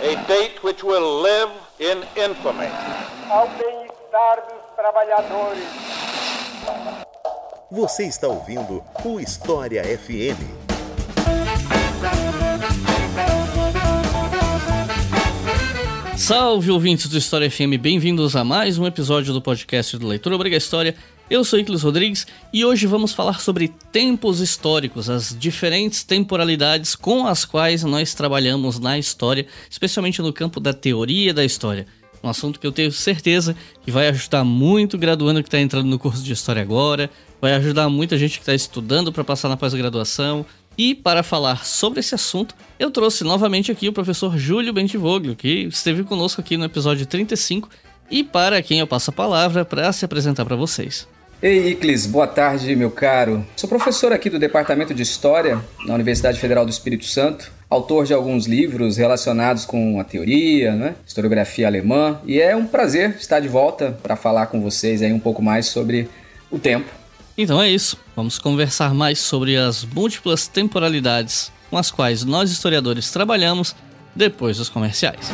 A date which will live in infamy. Ao bem-estar dos trabalhadores. Você está ouvindo o História FM. Salve ouvintes do História FM, bem-vindos a mais um episódio do podcast do Leitura Obriga História. Eu sou Iclis Rodrigues e hoje vamos falar sobre tempos históricos, as diferentes temporalidades com as quais nós trabalhamos na história, especialmente no campo da teoria da história. Um assunto que eu tenho certeza que vai ajudar muito o graduando que está entrando no curso de História agora, vai ajudar muita gente que está estudando para passar na pós-graduação, e para falar sobre esse assunto, eu trouxe novamente aqui o professor Júlio Bentivoglio, que esteve conosco aqui no episódio 35, e para quem eu passo a palavra para se apresentar para vocês. Ei, Iclis, boa tarde, meu caro. Sou professor aqui do Departamento de História na Universidade Federal do Espírito Santo, autor de alguns livros relacionados com a teoria, né, historiografia alemã, e é um prazer estar de volta para falar com vocês aí um pouco mais sobre o tempo então é isso, vamos conversar mais sobre as múltiplas temporalidades com as quais nós historiadores trabalhamos depois dos comerciais.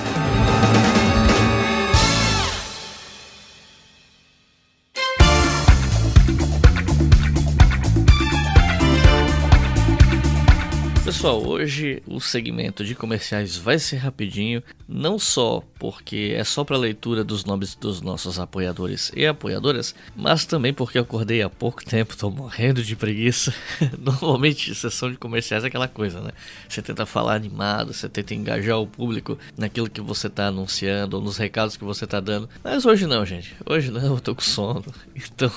Pessoal, hoje o segmento de comerciais vai ser rapidinho, não só porque é só para leitura dos nomes dos nossos apoiadores e apoiadoras, mas também porque eu acordei há pouco tempo, tô morrendo de preguiça. Normalmente, sessão de comerciais é aquela coisa, né? Você tenta falar animado, você tenta engajar o público naquilo que você tá anunciando ou nos recados que você tá dando. Mas hoje não, gente. Hoje não, eu tô com sono. Então,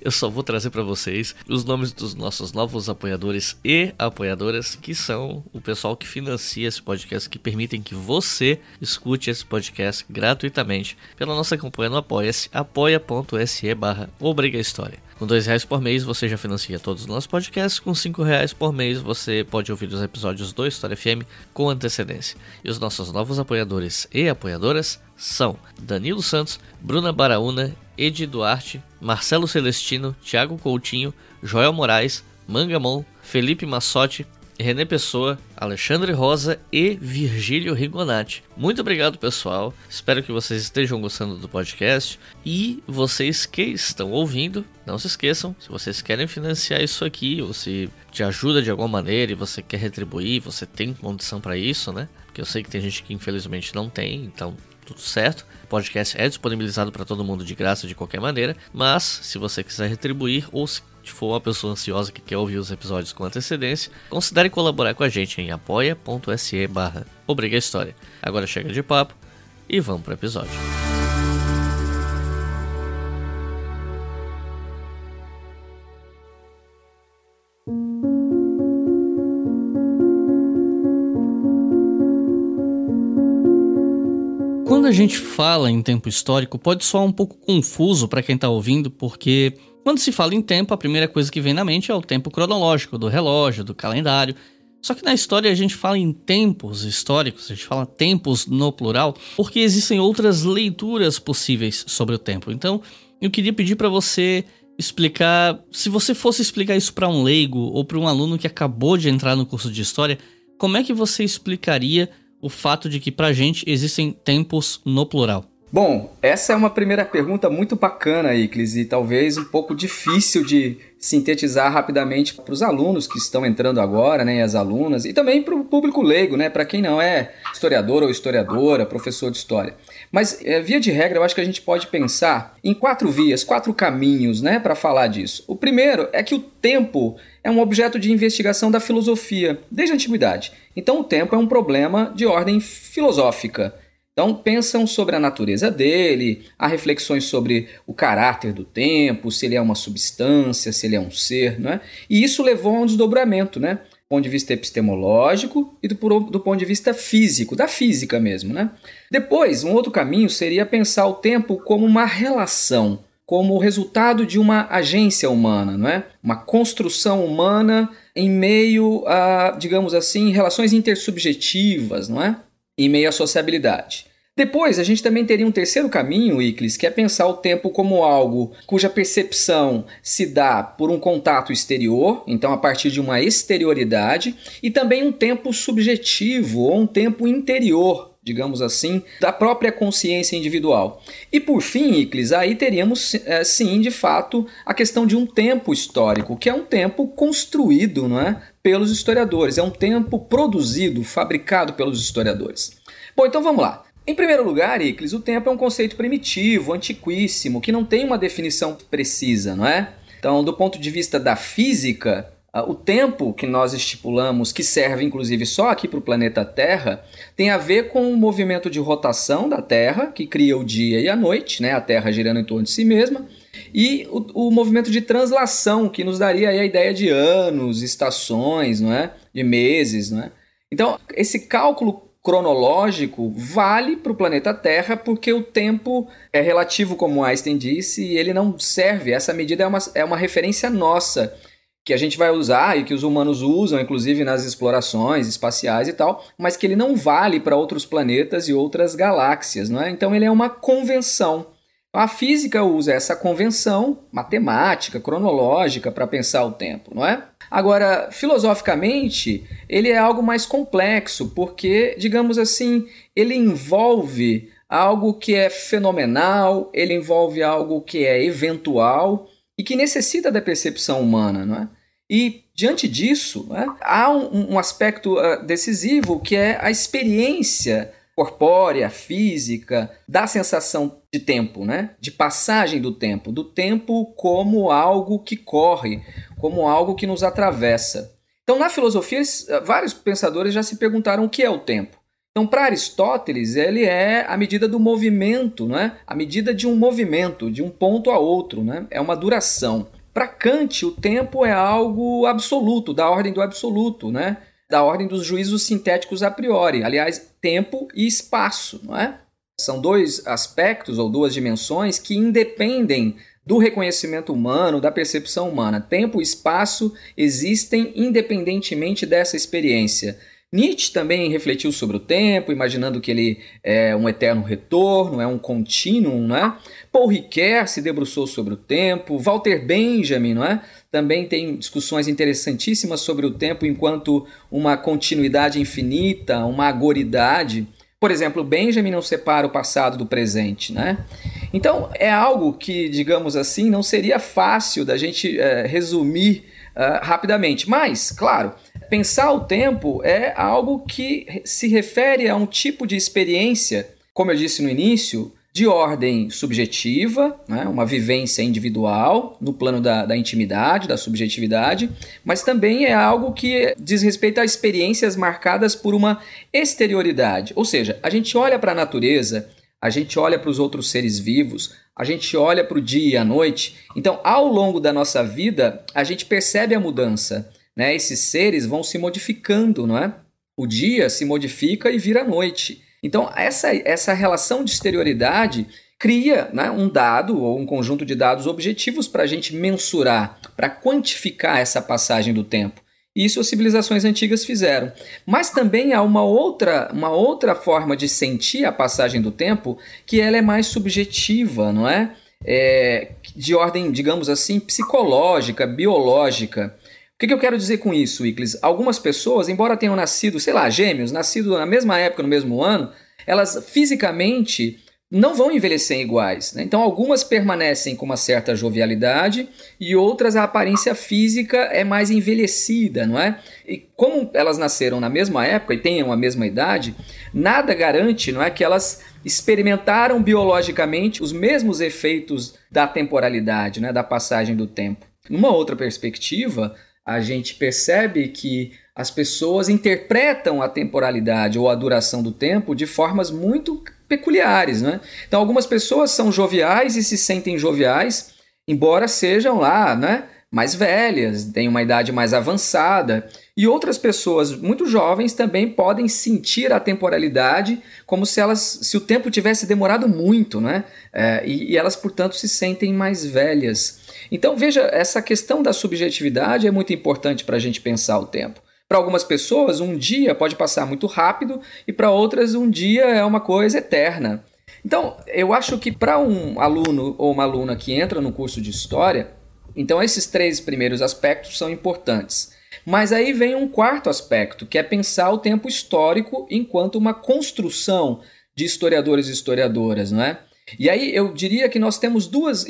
eu só vou trazer para vocês os nomes dos nossos novos apoiadores e apoiadoras que são o pessoal que financia esse podcast, que permitem que você escute esse podcast gratuitamente pela nossa campanha no Apoia-se, apoia.se barra História. Com dois reais por mês você já financia todos os nossos podcasts, com cinco reais por mês você pode ouvir os episódios do História FM com antecedência. E os nossos novos apoiadores e apoiadoras são Danilo Santos, Bruna Baraúna, Edi Duarte, Marcelo Celestino, Thiago Coutinho, Joel Moraes, Mangamon, Felipe Massotti, René Pessoa, Alexandre Rosa e Virgílio Rigonati. Muito obrigado, pessoal. Espero que vocês estejam gostando do podcast. E vocês que estão ouvindo, não se esqueçam, se vocês querem financiar isso aqui, ou se te ajuda de alguma maneira e você quer retribuir, você tem condição para isso, né? Porque eu sei que tem gente que infelizmente não tem, então tudo certo. O podcast é disponibilizado para todo mundo de graça de qualquer maneira, mas se você quiser retribuir ou se for uma pessoa ansiosa que quer ouvir os episódios com antecedência, considere colaborar com a gente em apoia.se barra História. Agora chega de papo e vamos para o episódio. Quando a gente fala em tempo histórico, pode soar um pouco confuso para quem está ouvindo, porque quando se fala em tempo, a primeira coisa que vem na mente é o tempo cronológico, do relógio, do calendário. Só que na história a gente fala em tempos históricos, a gente fala tempos no plural, porque existem outras leituras possíveis sobre o tempo. Então, eu queria pedir para você explicar, se você fosse explicar isso para um leigo ou para um aluno que acabou de entrar no curso de história, como é que você explicaria o fato de que pra gente existem tempos no plural? Bom, essa é uma primeira pergunta muito bacana, Iclis, e talvez um pouco difícil de sintetizar rapidamente para os alunos que estão entrando agora, né, as alunas, e também para o público leigo, né, para quem não é historiador ou historiadora, professor de história. Mas, é, via de regra, eu acho que a gente pode pensar em quatro vias, quatro caminhos né, para falar disso. O primeiro é que o tempo é um objeto de investigação da filosofia desde a antiguidade. Então, o tempo é um problema de ordem filosófica. Então, pensam sobre a natureza dele, há reflexões sobre o caráter do tempo, se ele é uma substância, se ele é um ser, não é? E isso levou a um desdobramento, né? Do ponto de vista epistemológico e do, do ponto de vista físico, da física mesmo, né? Depois, um outro caminho seria pensar o tempo como uma relação, como o resultado de uma agência humana, não é? Uma construção humana em meio a, digamos assim, relações intersubjetivas, não é? Em meio à sociabilidade. Depois, a gente também teria um terceiro caminho, Iclis, que é pensar o tempo como algo cuja percepção se dá por um contato exterior, então a partir de uma exterioridade, e também um tempo subjetivo ou um tempo interior, digamos assim, da própria consciência individual. E por fim, Iclis, aí teríamos é, sim, de fato, a questão de um tempo histórico, que é um tempo construído não é, pelos historiadores, é um tempo produzido, fabricado pelos historiadores. Bom, então vamos lá. Em primeiro lugar, Iclis, o tempo é um conceito primitivo, antiquíssimo, que não tem uma definição precisa, não é? Então, do ponto de vista da física, o tempo que nós estipulamos, que serve inclusive só aqui para o planeta Terra, tem a ver com o movimento de rotação da Terra, que cria o dia e a noite, né? a Terra girando em torno de si mesma, e o, o movimento de translação, que nos daria a ideia de anos, estações, não é? de meses. Não é? Então, esse cálculo cronológico vale para o planeta Terra porque o tempo é relativo, como Einstein disse, e ele não serve. Essa medida é uma, é uma referência nossa que a gente vai usar e que os humanos usam, inclusive nas explorações espaciais e tal, mas que ele não vale para outros planetas e outras galáxias, não é? Então ele é uma convenção. A física usa essa convenção matemática, cronológica para pensar o tempo, não é? Agora, filosoficamente, ele é algo mais complexo, porque, digamos assim, ele envolve algo que é fenomenal, ele envolve algo que é eventual e que necessita da percepção humana, não é? E diante disso, né, há um, um aspecto uh, decisivo que é a experiência corpórea, física, da sensação de tempo, né? de passagem do tempo, do tempo como algo que corre, como algo que nos atravessa. Então, na filosofia, eh, vários pensadores já se perguntaram o que é o tempo. Então, para Aristóteles, ele é a medida do movimento, né? a medida de um movimento, de um ponto a outro, né? é uma duração. Para Kant, o tempo é algo absoluto, da ordem do absoluto, né? Da ordem dos juízos sintéticos a priori. Aliás, tempo e espaço, não é? São dois aspectos ou duas dimensões que independem do reconhecimento humano, da percepção humana. Tempo e espaço existem independentemente dessa experiência. Nietzsche também refletiu sobre o tempo, imaginando que ele é um eterno retorno, é um contínuo, né? Paul Ricoeur se debruçou sobre o tempo, Walter Benjamin, não é? Também tem discussões interessantíssimas sobre o tempo enquanto uma continuidade infinita, uma agoridade. Por exemplo, Benjamin não separa o passado do presente, né? Então é algo que, digamos assim, não seria fácil da gente é, resumir uh, rapidamente. Mas, claro, pensar o tempo é algo que se refere a um tipo de experiência, como eu disse no início, de ordem subjetiva, né, uma vivência individual no plano da, da, intimidade, da subjetividade, mas também é algo que diz respeito a experiências marcadas por uma exterioridade. Ou seja, a gente olha para a natureza, a gente olha para os outros seres vivos, a gente olha para o dia e a noite. Então, ao longo da nossa vida, a gente percebe a mudança. Né? Esses seres vão se modificando, não é? O dia se modifica e vira noite. Então, essa, essa relação de exterioridade cria né, um dado ou um conjunto de dados objetivos para a gente mensurar, para quantificar essa passagem do tempo. Isso as civilizações antigas fizeram. Mas também há uma outra, uma outra forma de sentir a passagem do tempo que ela é mais subjetiva, não é? é de ordem, digamos assim, psicológica, biológica. O que, que eu quero dizer com isso, Iclis? Algumas pessoas, embora tenham nascido, sei lá, gêmeos, nascido na mesma época, no mesmo ano, elas fisicamente não vão envelhecer iguais. Né? Então, algumas permanecem com uma certa jovialidade e outras a aparência física é mais envelhecida, não é? E como elas nasceram na mesma época e tenham a mesma idade, nada garante, não é, que elas experimentaram biologicamente os mesmos efeitos da temporalidade, né, da passagem do tempo. Numa outra perspectiva, a gente percebe que as pessoas interpretam a temporalidade ou a duração do tempo de formas muito peculiares. Né? Então, algumas pessoas são joviais e se sentem joviais, embora sejam lá né, mais velhas, têm uma idade mais avançada. E outras pessoas muito jovens também podem sentir a temporalidade como se elas, se o tempo tivesse demorado muito, né? É, e, e elas, portanto, se sentem mais velhas. Então, veja, essa questão da subjetividade é muito importante para a gente pensar o tempo. Para algumas pessoas, um dia pode passar muito rápido e para outras, um dia é uma coisa eterna. Então, eu acho que para um aluno ou uma aluna que entra no curso de história, então esses três primeiros aspectos são importantes. Mas aí vem um quarto aspecto, que é pensar o tempo histórico enquanto uma construção de historiadores e historiadoras, não é? E aí eu diria que nós temos duas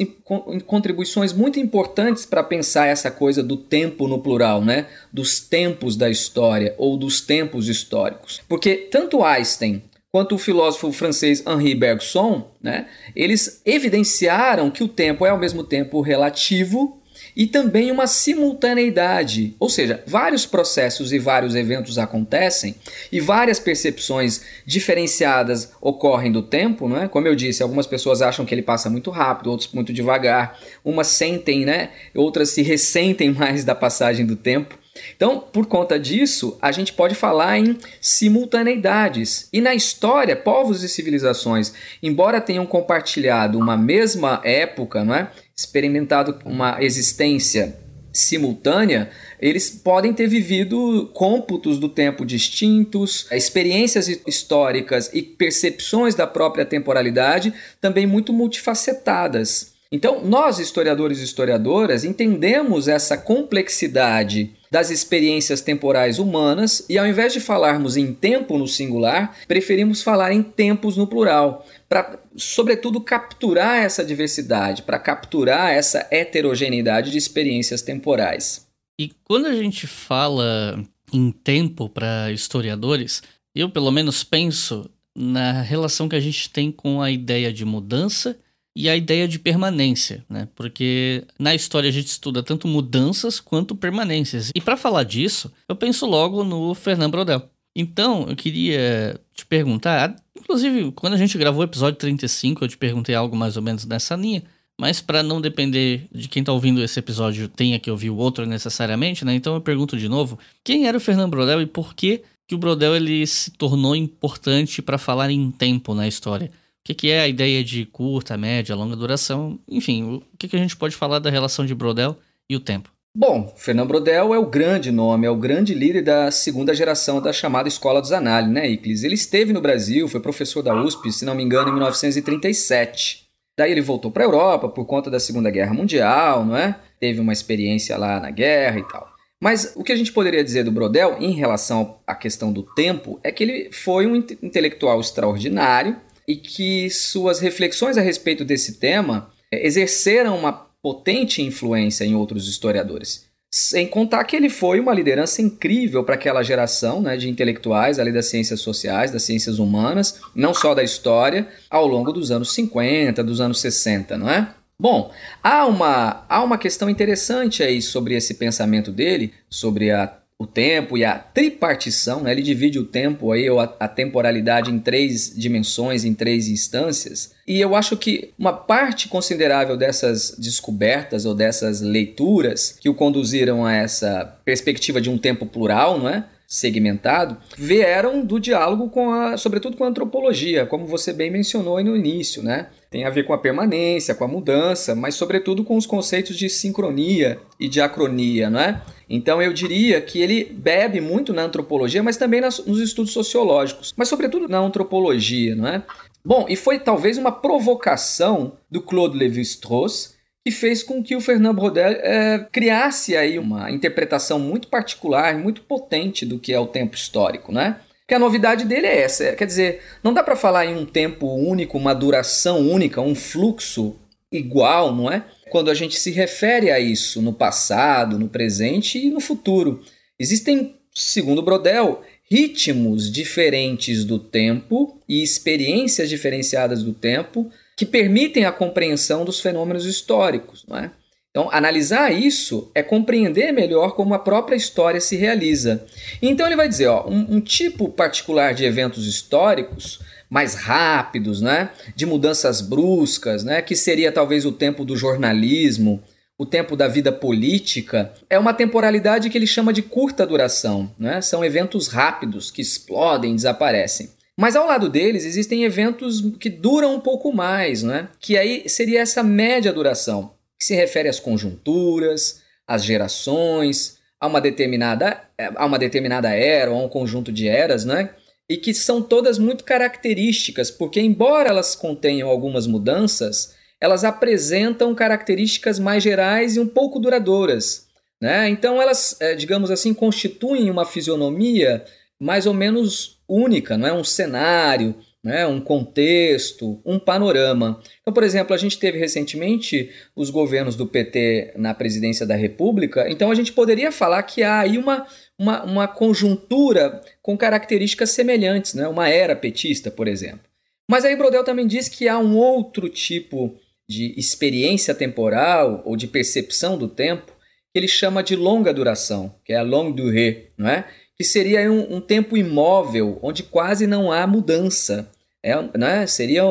contribuições muito importantes para pensar essa coisa do tempo no plural, né? Dos tempos da história ou dos tempos históricos. Porque tanto Einstein quanto o filósofo francês Henri Bergson, né, eles evidenciaram que o tempo é ao mesmo tempo relativo e também uma simultaneidade, ou seja, vários processos e vários eventos acontecem e várias percepções diferenciadas ocorrem do tempo, não é? Como eu disse, algumas pessoas acham que ele passa muito rápido, outros muito devagar, umas sentem, né? Outras se ressentem mais da passagem do tempo. Então, por conta disso, a gente pode falar em simultaneidades. E na história, povos e civilizações, embora tenham compartilhado uma mesma época, não é? Experimentado uma existência simultânea, eles podem ter vivido cômputos do tempo distintos, experiências históricas e percepções da própria temporalidade também muito multifacetadas. Então, nós, historiadores e historiadoras, entendemos essa complexidade das experiências temporais humanas e, ao invés de falarmos em tempo no singular, preferimos falar em tempos no plural, para, sobretudo, capturar essa diversidade, para capturar essa heterogeneidade de experiências temporais. E quando a gente fala em tempo para historiadores, eu pelo menos penso na relação que a gente tem com a ideia de mudança e a ideia de permanência, né? Porque na história a gente estuda tanto mudanças quanto permanências. E para falar disso, eu penso logo no Fernando Brodel. Então, eu queria te perguntar, inclusive, quando a gente gravou o episódio 35, eu te perguntei algo mais ou menos nessa linha, mas para não depender de quem está ouvindo esse episódio tenha que ouvir o outro necessariamente, né? Então eu pergunto de novo, quem era o Fernando Brodel e por que que o Brodel ele se tornou importante para falar em tempo na história? que, que é a ideia de curta, média, longa duração, enfim, o que, que a gente pode falar da relação de Brodel e o tempo? Bom, Fernando Brodel é o grande nome, é o grande líder da segunda geração da chamada Escola dos Análises, né, Iclis? Ele esteve no Brasil, foi professor da USP, se não me engano, em 1937. Daí ele voltou para a Europa por conta da Segunda Guerra Mundial, não é? Teve uma experiência lá na guerra e tal. Mas o que a gente poderia dizer do Brodel em relação à questão do tempo é que ele foi um intelectual extraordinário, e que suas reflexões a respeito desse tema é, exerceram uma potente influência em outros historiadores. Sem contar que ele foi uma liderança incrível para aquela geração né, de intelectuais ali das ciências sociais, das ciências humanas, não só da história, ao longo dos anos 50, dos anos 60, não é? Bom, há uma, há uma questão interessante aí sobre esse pensamento dele, sobre a o tempo e a tripartição, né? ele divide o tempo aí, ou a, a, temporalidade em três dimensões, em três instâncias. E eu acho que uma parte considerável dessas descobertas ou dessas leituras que o conduziram a essa perspectiva de um tempo plural, não é? segmentado, vieram do diálogo com a, sobretudo com a antropologia, como você bem mencionou no início, né? Tem a ver com a permanência, com a mudança, mas sobretudo com os conceitos de sincronia e diacronia, não é? Então eu diria que ele bebe muito na antropologia, mas também nas, nos estudos sociológicos, mas sobretudo na antropologia, não é? Bom, e foi talvez uma provocação do Claude Lévi-Strauss que fez com que o Fernand Brodel é, criasse aí uma interpretação muito particular, muito potente do que é o tempo histórico, né? Que a novidade dele é essa, quer dizer, não dá para falar em um tempo único, uma duração única, um fluxo igual, não é? Quando a gente se refere a isso no passado, no presente e no futuro. Existem, segundo Brodel, ritmos diferentes do tempo e experiências diferenciadas do tempo que permitem a compreensão dos fenômenos históricos. Não é? Então, analisar isso é compreender melhor como a própria história se realiza. Então, ele vai dizer: ó, um, um tipo particular de eventos históricos mais rápidos, né, de mudanças bruscas, né, que seria talvez o tempo do jornalismo, o tempo da vida política, é uma temporalidade que ele chama de curta duração. Né? São eventos rápidos que explodem, desaparecem. Mas ao lado deles existem eventos que duram um pouco mais, né? que aí seria essa média duração, que se refere às conjunturas, às gerações, a uma determinada a uma determinada era ou a um conjunto de eras, né? E que são todas muito características, porque embora elas contenham algumas mudanças, elas apresentam características mais gerais e um pouco duradouras. Né? Então elas, é, digamos assim, constituem uma fisionomia mais ou menos única, não é um cenário, né, um contexto, um panorama. Então, por exemplo, a gente teve recentemente os governos do PT na presidência da República, então a gente poderia falar que há aí uma, uma, uma conjuntura com características semelhantes, né, uma era petista, por exemplo. Mas aí Brodel também diz que há um outro tipo de experiência temporal ou de percepção do tempo que ele chama de longa duração, que é a longue durée, não é? que seria um, um tempo imóvel, onde quase não há mudança. É, né? Seria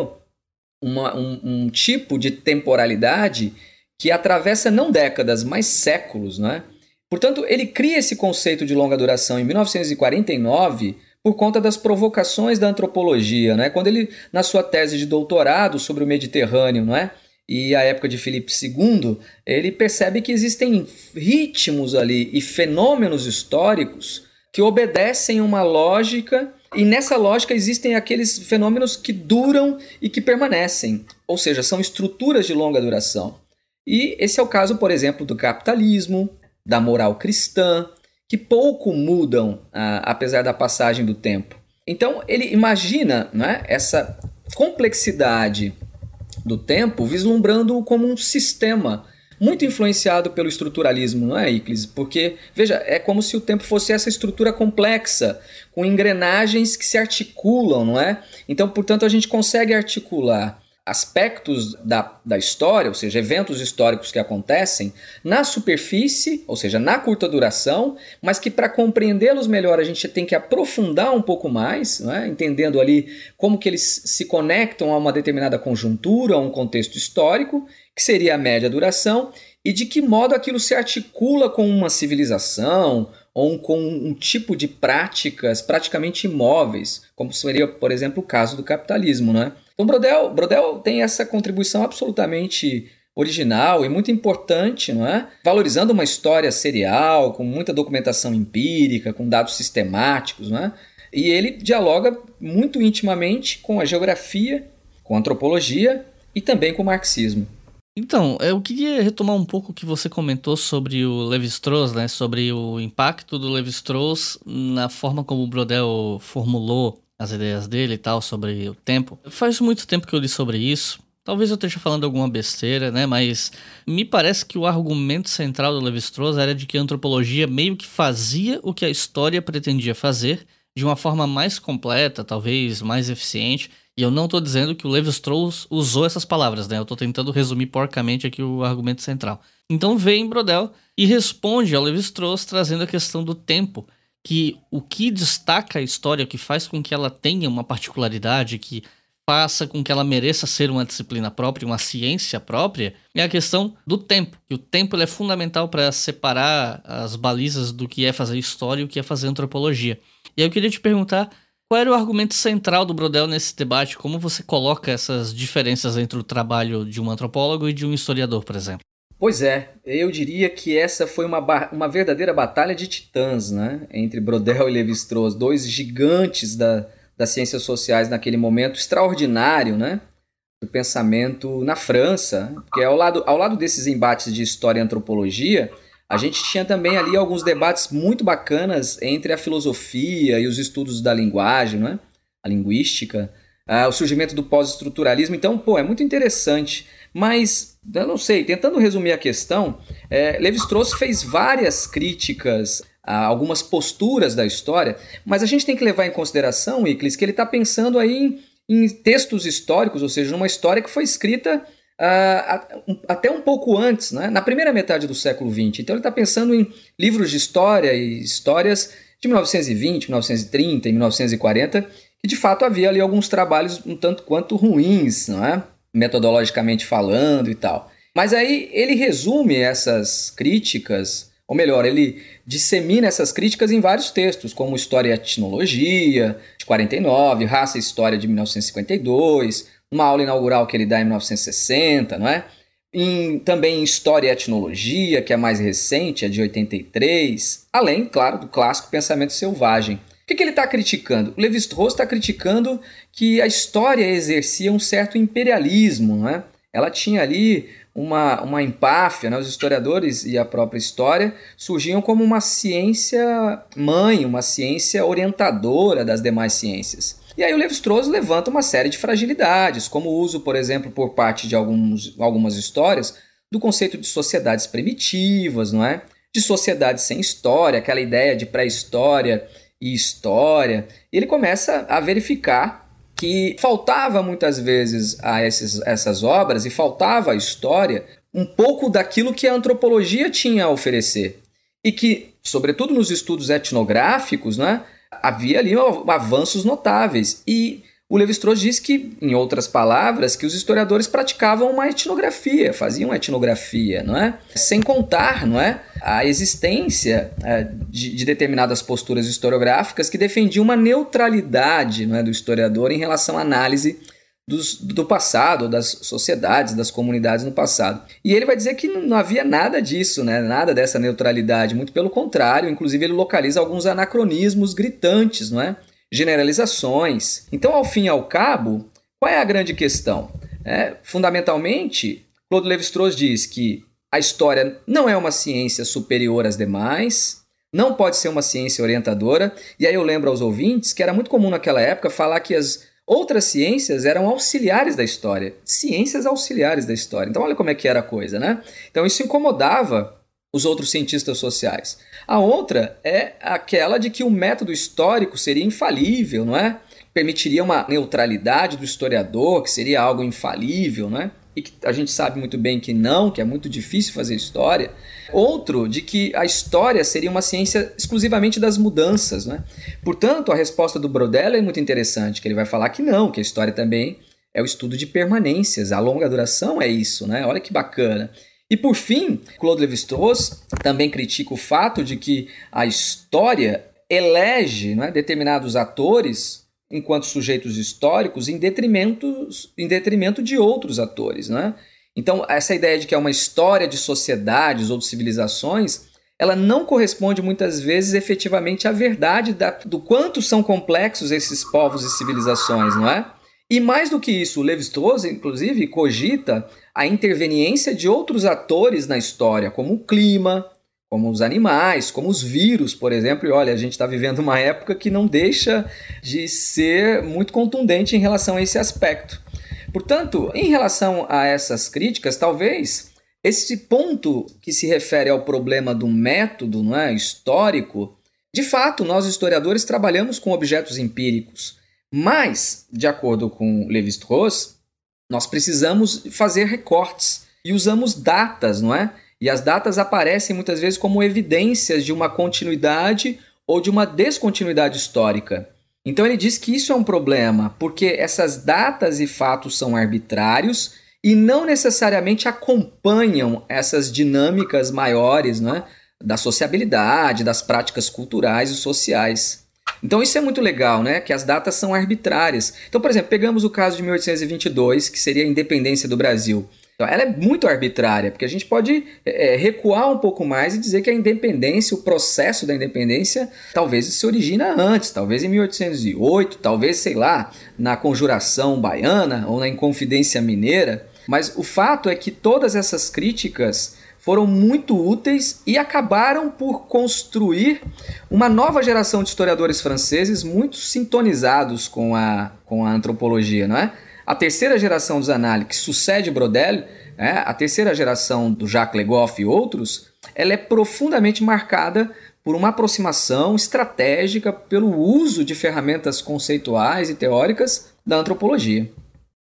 uma, um, um, tipo de temporalidade que atravessa não décadas, mas séculos. Né? Portanto, ele cria esse conceito de longa duração em 1949 por conta das provocações da antropologia. Né? Quando ele, na sua tese de doutorado sobre o Mediterrâneo, não é? e a época de Filipe II, ele percebe que existem ritmos ali e fenômenos históricos que obedecem uma lógica e nessa lógica existem aqueles fenômenos que duram e que permanecem, ou seja, são estruturas de longa duração. E esse é o caso, por exemplo, do capitalismo, da moral cristã, que pouco mudam ah, apesar da passagem do tempo. Então ele imagina né, essa complexidade do tempo vislumbrando como um sistema muito influenciado pelo estruturalismo, não é, Iclis? Porque, veja, é como se o tempo fosse essa estrutura complexa, com engrenagens que se articulam, não é? Então, portanto, a gente consegue articular aspectos da, da história, ou seja, eventos históricos que acontecem, na superfície, ou seja, na curta duração, mas que para compreendê-los melhor a gente tem que aprofundar um pouco mais, é? entendendo ali como que eles se conectam a uma determinada conjuntura, a um contexto histórico, que seria a média duração, e de que modo aquilo se articula com uma civilização ou com um tipo de práticas praticamente imóveis, como seria, por exemplo, o caso do capitalismo. Né? Então, Brodel, Brodel tem essa contribuição absolutamente original e muito importante, não é? Valorizando uma história serial, com muita documentação empírica, com dados sistemáticos, não é? E ele dialoga muito intimamente com a geografia, com a antropologia e também com o marxismo. Então, eu queria retomar um pouco o que você comentou sobre o Levi-Strauss, né? Sobre o impacto do Levi-Strauss na forma como o Brodel formulou as ideias dele e tal sobre o tempo. Faz muito tempo que eu li sobre isso. Talvez eu esteja falando alguma besteira, né? Mas me parece que o argumento central do Levi-Strauss era de que a antropologia meio que fazia o que a história pretendia fazer de uma forma mais completa, talvez mais eficiente, e eu não estou dizendo que o Levi-Strauss usou essas palavras, né? Eu estou tentando resumir porcamente aqui o argumento central. Então vem Brodel e responde ao Levi-Strauss trazendo a questão do tempo, que o que destaca a história, o que faz com que ela tenha uma particularidade, que faça com que ela mereça ser uma disciplina própria, uma ciência própria, é a questão do tempo. E o tempo é fundamental para separar as balizas do que é fazer história e o que é fazer antropologia. E aí eu queria te perguntar qual era o argumento central do Brodel nesse debate? Como você coloca essas diferenças entre o trabalho de um antropólogo e de um historiador, por exemplo? Pois é, eu diria que essa foi uma, uma verdadeira batalha de titãs, né? Entre Brodel e Levi-Strauss, dois gigantes da, das ciências sociais naquele momento extraordinário, né? Do pensamento na França, que é ao lado, ao lado desses embates de história e antropologia, a gente tinha também ali alguns debates muito bacanas entre a filosofia e os estudos da linguagem, né? a linguística, uh, o surgimento do pós-estruturalismo. Então, pô, é muito interessante. Mas, eu não sei, tentando resumir a questão, é, Levi-Strauss fez várias críticas a algumas posturas da história, mas a gente tem que levar em consideração, Iclis, que ele está pensando aí em, em textos históricos, ou seja, numa história que foi escrita uh, até um pouco antes, né? na primeira metade do século XX. Então ele está pensando em livros de história e histórias de 1920, 1930 e 1940, que de fato havia ali alguns trabalhos um tanto quanto ruins, não é? metodologicamente falando e tal. Mas aí ele resume essas críticas, ou melhor, ele dissemina essas críticas em vários textos, como História e Etnologia, de 49, Raça e História, de 1952, uma aula inaugural que ele dá em 1960, não é? em, também em História e Etnologia, que é mais recente, é de 83, além, claro, do clássico Pensamento Selvagem. O que, que ele está criticando? O Levi-Strauss está criticando que a história exercia um certo imperialismo, né? Ela tinha ali uma, uma empáfia, né? os historiadores e a própria história surgiam como uma ciência mãe, uma ciência orientadora das demais ciências. E aí o Levi-Strauss levanta uma série de fragilidades, como o uso, por exemplo, por parte de alguns, algumas histórias, do conceito de sociedades primitivas, não é? De sociedades sem história, aquela ideia de pré-história e história. Ele começa a verificar que faltava muitas vezes a esses, essas obras e faltava à história um pouco daquilo que a antropologia tinha a oferecer. E que, sobretudo nos estudos etnográficos, né, havia ali avanços notáveis. E o Levi-Strauss diz que, em outras palavras, que os historiadores praticavam uma etnografia, faziam etnografia, não é? Sem contar, não é, a existência é, de, de, determinadas posturas historiográficas que defendiam uma neutralidade, não é, do historiador em relação à análise dos, do passado, das sociedades, das comunidades no passado. E ele vai dizer que não havia nada disso, né? nada dessa neutralidade, muito pelo contrário, inclusive ele localiza alguns anacronismos gritantes, não é? generalizações. Então, ao fim e ao cabo, qual é a grande questão? É, fundamentalmente, Claude Lévi-Strauss diz que a história não é uma ciência superior às demais, não pode ser uma ciência orientadora. E aí eu lembro aos ouvintes que era muito comum naquela época falar que as outras ciências eram auxiliares da história, ciências auxiliares da história. Então olha como é que era a coisa, né? Então isso incomodava os outros cientistas sociais. A outra é aquela de que o método histórico seria infalível, não é? Permitiria uma neutralidade do historiador, que seria algo infalível, não é? E que a gente sabe muito bem que não, que é muito difícil fazer história. Outro, de que a história seria uma ciência exclusivamente das mudanças, né? Portanto, a resposta do Brodella é muito interessante, que ele vai falar que não, que a história também é o estudo de permanências, a longa duração é isso, né? Olha que bacana. E por fim, Claude Lévi-Strauss também critica o fato de que a história elege né, determinados atores enquanto sujeitos históricos em detrimento, em detrimento de outros atores. Né? Então, essa ideia de que é uma história de sociedades ou de civilizações, ela não corresponde muitas vezes efetivamente à verdade da, do quanto são complexos esses povos e civilizações, não é? E mais do que isso, Levi-Strauss, inclusive, cogita a interveniência de outros atores na história, como o clima, como os animais, como os vírus, por exemplo. E olha, a gente está vivendo uma época que não deixa de ser muito contundente em relação a esse aspecto. Portanto, em relação a essas críticas, talvez esse ponto que se refere ao problema do método não é, histórico, de fato, nós historiadores trabalhamos com objetos empíricos. Mas, de acordo com Levi-Strauss, nós precisamos fazer recortes e usamos datas, não é? E as datas aparecem muitas vezes como evidências de uma continuidade ou de uma descontinuidade histórica. Então ele diz que isso é um problema, porque essas datas e fatos são arbitrários e não necessariamente acompanham essas dinâmicas maiores né, da sociabilidade, das práticas culturais e sociais. Então isso é muito legal, né? Que as datas são arbitrárias. Então, por exemplo, pegamos o caso de 1822, que seria a independência do Brasil. Então, ela é muito arbitrária, porque a gente pode é, recuar um pouco mais e dizer que a independência, o processo da independência, talvez se origina antes, talvez em 1808, talvez, sei lá, na Conjuração Baiana ou na Inconfidência Mineira. Mas o fato é que todas essas críticas foram muito úteis e acabaram por construir uma nova geração de historiadores franceses muito sintonizados com a, com a antropologia, não é? A terceira geração dos Zanelli, que sucede Brodel, é, a terceira geração do Jacques Legoff e outros, ela é profundamente marcada por uma aproximação estratégica pelo uso de ferramentas conceituais e teóricas da antropologia.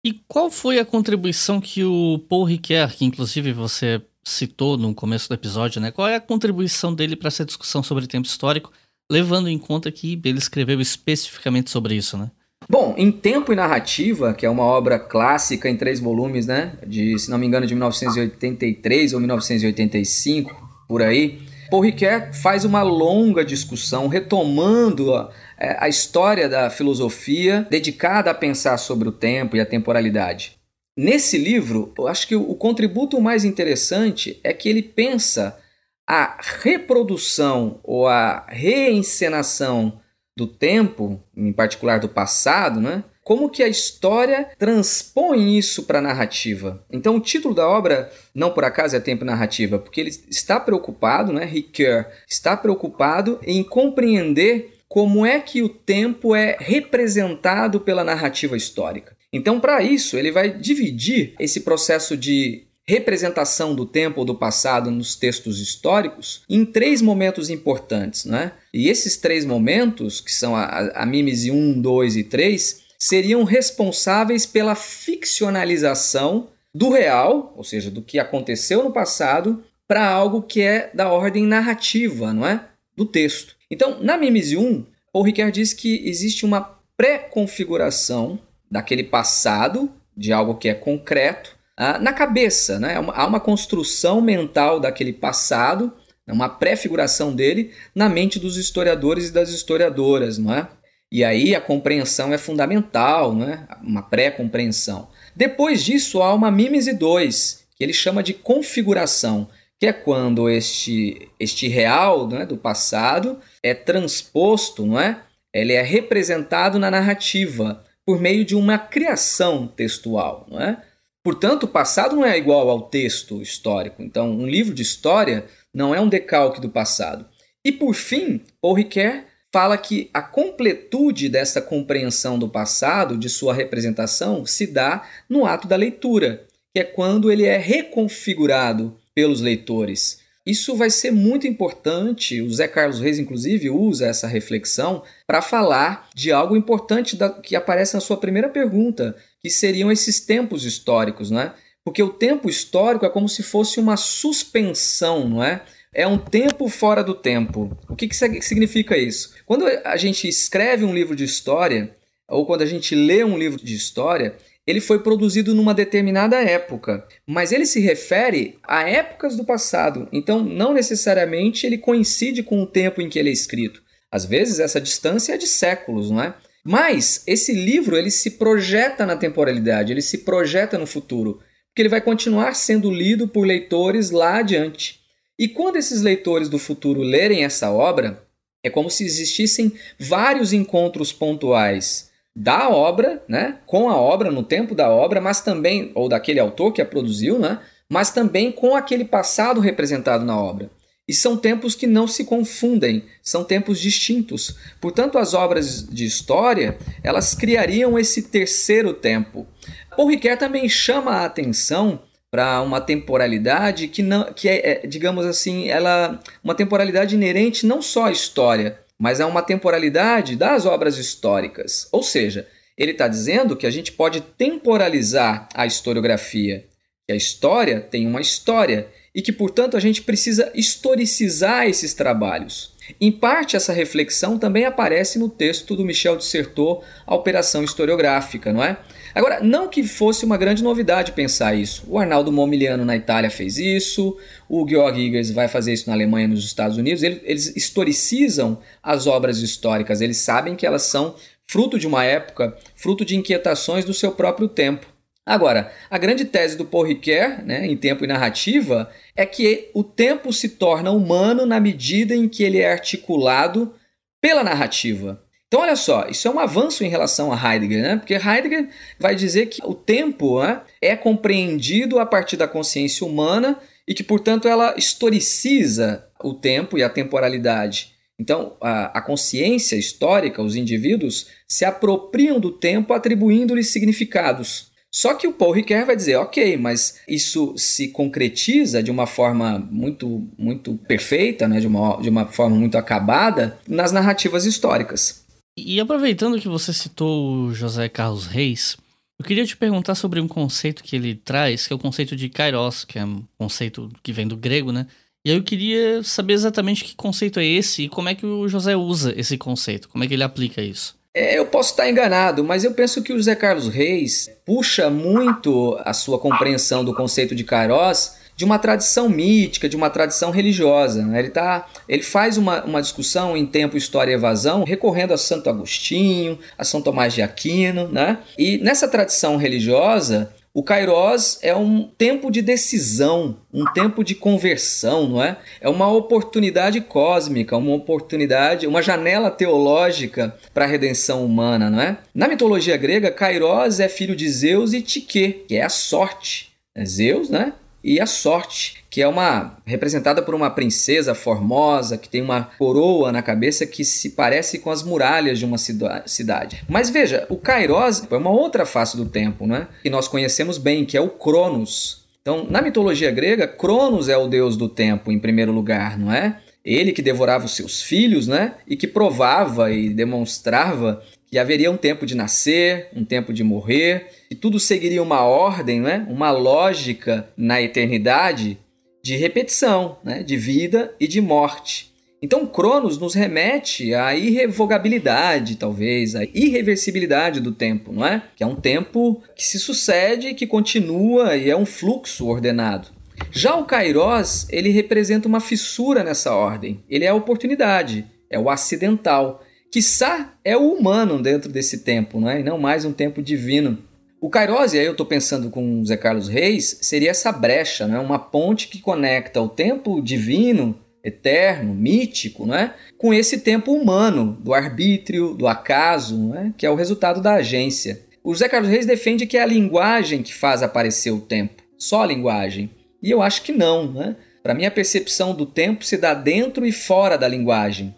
E qual foi a contribuição que o Paul Ricoeur, que inclusive você citou no começo do episódio, né? Qual é a contribuição dele para essa discussão sobre tempo histórico, levando em conta que ele escreveu especificamente sobre isso, né? Bom, em Tempo e Narrativa, que é uma obra clássica em três volumes, né? De, se não me engano, de 1983 ou 1985, por aí, Paul Ricoeur faz uma longa discussão retomando a, é, a história da filosofia dedicada a pensar sobre o tempo e a temporalidade. Nesse livro, eu acho que o contributo mais interessante é que ele pensa a reprodução ou a reencenação do tempo, em particular do passado, né? Como que a história transpõe isso para a narrativa? Então, o título da obra, não por acaso, é Tempo e Narrativa, porque ele está preocupado, né? Ricoeur está preocupado em compreender como é que o tempo é representado pela narrativa histórica. Então, para isso, ele vai dividir esse processo de representação do tempo ou do passado nos textos históricos em três momentos importantes. Né? E esses três momentos, que são a, a Mímese 1, 2 e 3, seriam responsáveis pela ficcionalização do real, ou seja, do que aconteceu no passado, para algo que é da ordem narrativa, não é? Do texto. Então, na Mímese 1, Paul Ricoeur diz que existe uma pré-configuração daquele passado, de algo que é concreto, ah, na cabeça. Né? Há uma construção mental daquele passado, né? uma prefiguração dele na mente dos historiadores e das historiadoras. Não é? E aí a compreensão é fundamental, né? uma pré-compreensão. Depois disso, há uma mímese 2, que ele chama de configuração, que é quando este, este real né, do passado é transposto, não é? ele é representado na narrativa por meio de uma criação textual. Não é? Portanto, o passado não é igual ao texto histórico. Então, um livro de história não é um decalque do passado. E por fim, Paul Ricoeur fala que a completude dessa compreensão do passado, de sua representação, se dá no ato da leitura, que é quando ele é reconfigurado pelos leitores. Isso vai ser muito importante. O Zé Carlos Reis, inclusive, usa essa reflexão para falar de algo importante que aparece na sua primeira pergunta, que seriam esses tempos históricos, não é? Porque o tempo histórico é como se fosse uma suspensão, não é? É um tempo fora do tempo. O que, que significa isso? Quando a gente escreve um livro de história, ou quando a gente lê um livro de história, ele foi produzido numa determinada época, mas ele se refere a épocas do passado, então não necessariamente ele coincide com o tempo em que ele é escrito. Às vezes essa distância é de séculos, não é? Mas esse livro ele se projeta na temporalidade, ele se projeta no futuro, porque ele vai continuar sendo lido por leitores lá adiante. E quando esses leitores do futuro lerem essa obra, é como se existissem vários encontros pontuais da obra, né, com a obra, no tempo da obra, mas também, ou daquele autor que a produziu, né, mas também com aquele passado representado na obra. E são tempos que não se confundem, são tempos distintos. Portanto, as obras de história, elas criariam esse terceiro tempo. Paul Ricoeur também chama a atenção para uma temporalidade que não que é, é, digamos assim, ela uma temporalidade inerente não só à história, mas é uma temporalidade das obras históricas. Ou seja, ele está dizendo que a gente pode temporalizar a historiografia, que a história tem uma história e que, portanto, a gente precisa historicizar esses trabalhos. Em parte, essa reflexão também aparece no texto do Michel de Certeau, A Operação Historiográfica, não é? Agora, não que fosse uma grande novidade pensar isso. O Arnaldo Momigliano na Itália fez isso, o Georg Higgers vai fazer isso na Alemanha e nos Estados Unidos. Eles historicizam as obras históricas, eles sabem que elas são fruto de uma época, fruto de inquietações do seu próprio tempo. Agora, a grande tese do Paul Ricoeur, né, em tempo e narrativa, é que o tempo se torna humano na medida em que ele é articulado pela narrativa. Então, olha só, isso é um avanço em relação a Heidegger, né? porque Heidegger vai dizer que o tempo né, é compreendido a partir da consciência humana e que, portanto, ela historiciza o tempo e a temporalidade. Então, a, a consciência histórica, os indivíduos, se apropriam do tempo atribuindo-lhe significados. Só que o Paul Ricoeur vai dizer, ok, mas isso se concretiza de uma forma muito, muito perfeita, né, de, uma, de uma forma muito acabada nas narrativas históricas. E aproveitando que você citou o José Carlos Reis, eu queria te perguntar sobre um conceito que ele traz, que é o conceito de kairos, que é um conceito que vem do grego, né? E aí eu queria saber exatamente que conceito é esse e como é que o José usa esse conceito, como é que ele aplica isso. É, eu posso estar enganado, mas eu penso que o José Carlos Reis puxa muito a sua compreensão do conceito de kairos de uma tradição mítica, de uma tradição religiosa. Né? Ele, tá, ele faz uma, uma discussão em tempo, história e evasão, recorrendo a Santo Agostinho, a São Tomás de Aquino. Né? E nessa tradição religiosa, O Kairos é um tempo de decisão, um tempo de conversão, não é? É uma oportunidade cósmica, uma oportunidade, uma janela teológica para a redenção humana, não é? Na mitologia grega, Kairos é filho de Zeus e Tique, que é a sorte. É Zeus, né? E a sorte, que é uma representada por uma princesa formosa que tem uma coroa na cabeça que se parece com as muralhas de uma cidade. Mas veja, o Kairos é uma outra face do tempo, né? Que nós conhecemos bem, que é o Cronos. Então, na mitologia grega, Cronos é o deus do tempo em primeiro lugar, não é? Ele que devorava os seus filhos, né? E que provava e demonstrava que haveria um tempo de nascer, um tempo de morrer, e tudo seguiria uma ordem, né? uma lógica na eternidade de repetição, né? de vida e de morte. Então, Cronos nos remete à irrevogabilidade, talvez, à irreversibilidade do tempo, não é? Que é um tempo que se sucede, que continua e é um fluxo ordenado. Já o Kairos, ele representa uma fissura nessa ordem. Ele é a oportunidade, é o acidental. Quiçá é o humano dentro desse tempo, não é? E não mais um tempo divino. O Kairos, e aí eu estou pensando com Zé Carlos Reis, seria essa brecha, é? uma ponte que conecta o tempo divino, eterno, mítico, não é? com esse tempo humano, do arbítrio, do acaso, não é? que é o resultado da agência. O Zé Carlos Reis defende que é a linguagem que faz aparecer o tempo, só a linguagem. E eu acho que não. Né? Para mim, a percepção do tempo se dá dentro e fora da linguagem.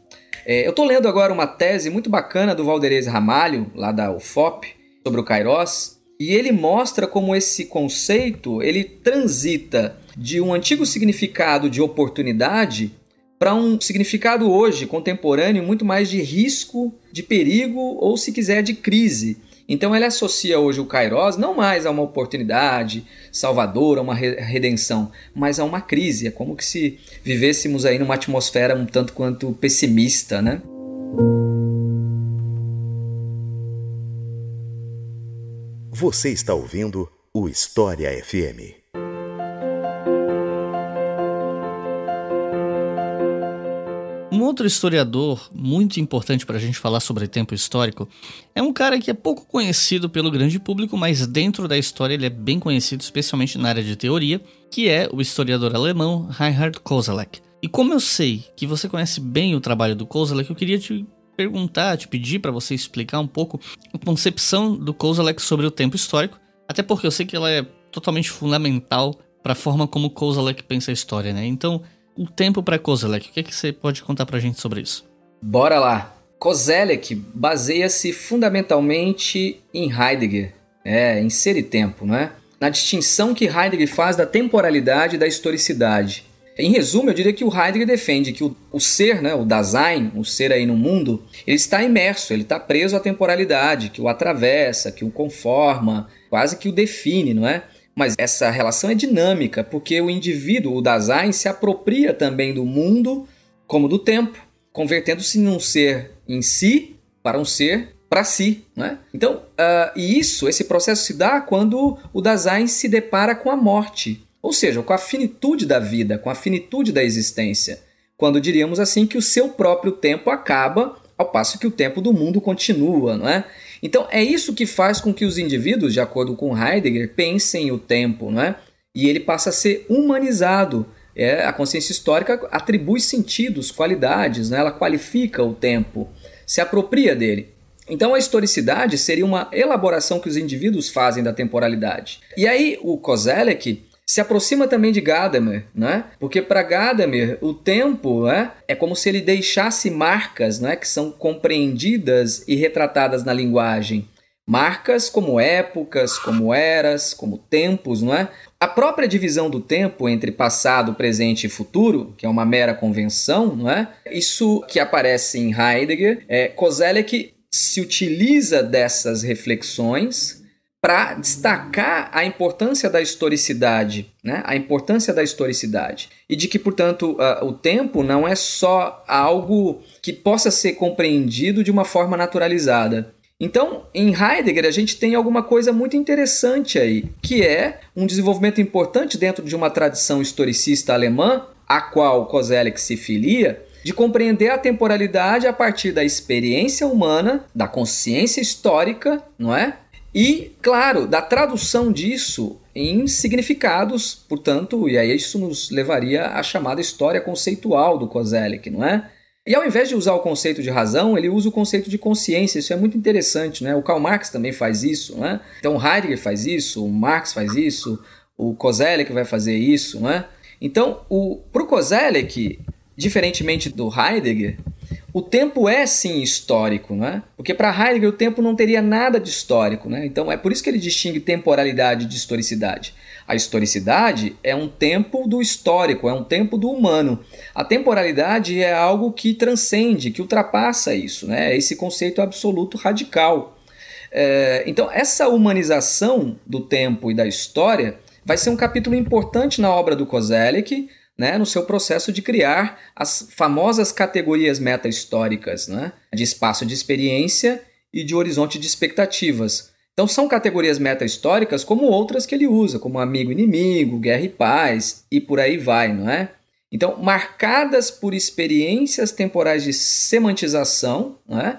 É, eu estou lendo agora uma tese muito bacana do Valderez Ramalho, lá da UFOP, sobre o Kairos, e ele mostra como esse conceito ele transita de um antigo significado de oportunidade para um significado hoje contemporâneo muito mais de risco, de perigo ou se quiser de crise. Então ele associa hoje o Kairos não mais a uma oportunidade salvadora, uma redenção, mas a uma crise. É como que se vivêssemos aí numa atmosfera um tanto quanto pessimista, né? Você está ouvindo o História FM. Um outro historiador muito importante para a gente falar sobre tempo histórico é um cara que é pouco conhecido pelo grande público, mas dentro da história ele é bem conhecido, especialmente na área de teoria, que é o historiador alemão Reinhard Koselleck. E como eu sei que você conhece bem o trabalho do Koselleck, eu queria te perguntar, te pedir para você explicar um pouco a concepção do Koselleck sobre o tempo histórico, até porque eu sei que ela é totalmente fundamental para a forma como Koselleck pensa a história, né? Então, o tempo para Kozelek. O que, é que você pode contar para a gente sobre isso? Bora lá. Kozelek baseia-se fundamentalmente em Heidegger, é, em ser e tempo, não é? na distinção que Heidegger faz da temporalidade e da historicidade. Em resumo, eu diria que o Heidegger defende que o, o, ser, né, o Dasein, o ser aí no mundo, ele está imerso, ele está preso à temporalidade, que o atravessa, que o conforma, quase que o define, não é? Mas essa relação é dinâmica, porque o indivíduo, o Dasein, se apropria também do mundo como do tempo, convertendo-se num ser em si para um ser para si. Né? Então, uh, e isso, esse processo se dá quando o Dasein se depara com a morte, ou seja, com a finitude da vida, com a finitude da existência. Quando diríamos assim que o seu próprio tempo acaba, ao passo que o tempo do mundo continua, não é? Então é isso que faz com que os indivíduos, de acordo com Heidegger, pensem o tempo, não é? E ele passa a ser humanizado. É, a consciência histórica atribui sentidos, qualidades, né? ela qualifica o tempo, se apropria dele. Então a historicidade seria uma elaboração que os indivíduos fazem da temporalidade. E aí o Kozelek se aproxima também de Gadamer, né? Porque para Gadamer o tempo né, é como se ele deixasse marcas, né, que são compreendidas e retratadas na linguagem. Marcas como épocas, como eras, como tempos, não é? A própria divisão do tempo entre passado, presente e futuro, que é uma mera convenção, não é? Isso que aparece em Heidegger, é, Kozelek se utiliza dessas reflexões para destacar a importância da historicidade, né? a importância da historicidade. E de que, portanto, uh, o tempo não é só algo que possa ser compreendido de uma forma naturalizada. Então, em Heidegger, a gente tem alguma coisa muito interessante aí, que é um desenvolvimento importante dentro de uma tradição historicista alemã, a qual Kozelek se filia, de compreender a temporalidade a partir da experiência humana, da consciência histórica, não é? E, claro, da tradução disso em significados, portanto, e aí isso nos levaria à chamada história conceitual do Kozelek, não é? E ao invés de usar o conceito de razão, ele usa o conceito de consciência. Isso é muito interessante, né? O Karl Marx também faz isso, né? Então Heidegger faz isso, o Marx faz isso, o Kozelek vai fazer isso, né? Então, o pro Kozelek, diferentemente do Heidegger, o tempo é sim histórico, né? Porque para Heidegger o tempo não teria nada de histórico, né? Então é por isso que ele distingue temporalidade de historicidade. A historicidade é um tempo do histórico, é um tempo do humano. A temporalidade é algo que transcende, que ultrapassa isso, né? É esse conceito absoluto radical. É, então essa humanização do tempo e da história vai ser um capítulo importante na obra do Kozelek, né, no seu processo de criar as famosas categorias meta-históricas né, de espaço de experiência e de horizonte de expectativas. Então são categorias meta-históricas como outras que ele usa, como amigo inimigo, guerra e paz e por aí vai, não é? Então, marcadas por experiências temporais de semantização, é?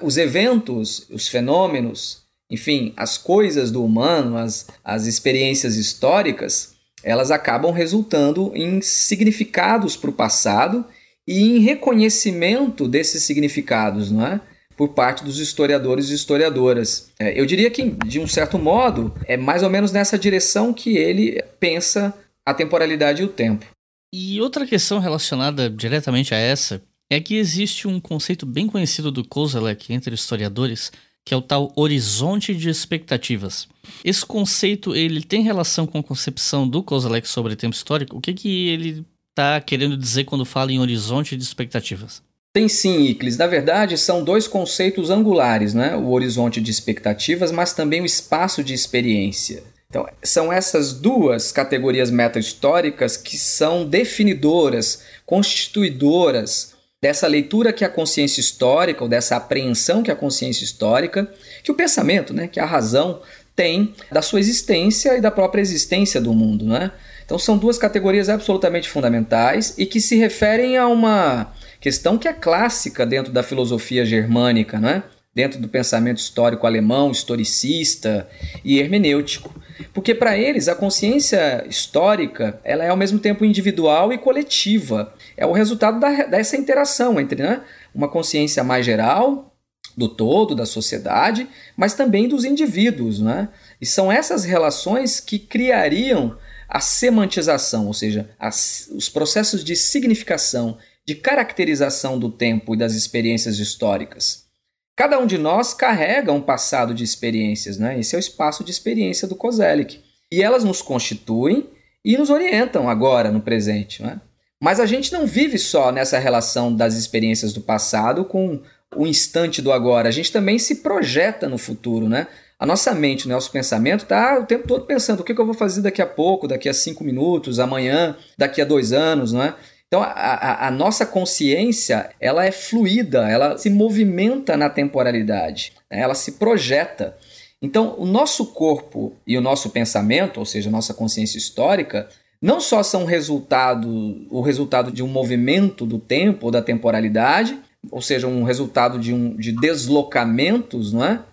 os eventos, os fenômenos, enfim, as coisas do humano, as, as experiências históricas, elas acabam resultando em significados para o passado e em reconhecimento desses significados, não é? Por parte dos historiadores e historiadoras. É, eu diria que, de um certo modo, é mais ou menos nessa direção que ele pensa a temporalidade e o tempo. E outra questão relacionada diretamente a essa é que existe um conceito bem conhecido do Kozelek entre historiadores, que é o tal horizonte de expectativas. Esse conceito ele tem relação com a concepção do Kozlek sobre tempo histórico? O que, que ele está querendo dizer quando fala em horizonte de expectativas? Tem sim, Iclis. Na verdade, são dois conceitos angulares, né? o horizonte de expectativas, mas também o espaço de experiência. Então, são essas duas categorias meta-históricas que são definidoras, constituidoras dessa leitura que a consciência histórica, ou dessa apreensão que a consciência histórica, que o pensamento, né, que a razão tem da sua existência e da própria existência do mundo. Né? Então são duas categorias absolutamente fundamentais e que se referem a uma questão que é clássica dentro da filosofia germânica, né? dentro do pensamento histórico alemão, historicista e hermenêutico. Porque para eles a consciência histórica ela é ao mesmo tempo individual e coletiva. É o resultado da, dessa interação entre né, uma consciência mais geral do todo, da sociedade, mas também dos indivíduos. Né? E são essas relações que criariam a semantização, ou seja, as, os processos de significação, de caracterização do tempo e das experiências históricas. Cada um de nós carrega um passado de experiências, né? Esse é o espaço de experiência do Kozelik. E elas nos constituem e nos orientam agora, no presente, né? Mas a gente não vive só nessa relação das experiências do passado com o instante do agora. A gente também se projeta no futuro, né? A nossa mente, o nosso pensamento está o tempo todo pensando o que, eu vou fazer daqui a pouco, daqui a cinco minutos, amanhã, daqui a dois anos, não é? Então a, a, a, nossa consciência ela é fluida, ela se movimenta na temporalidade, né? ela se projeta. Então o nosso corpo e o nosso pensamento, ou seja, a nossa consciência histórica, não só são resultado, o resultado de um movimento do tempo ou da temporalidade, ou seja, um resultado de, um, de deslocamentos não é?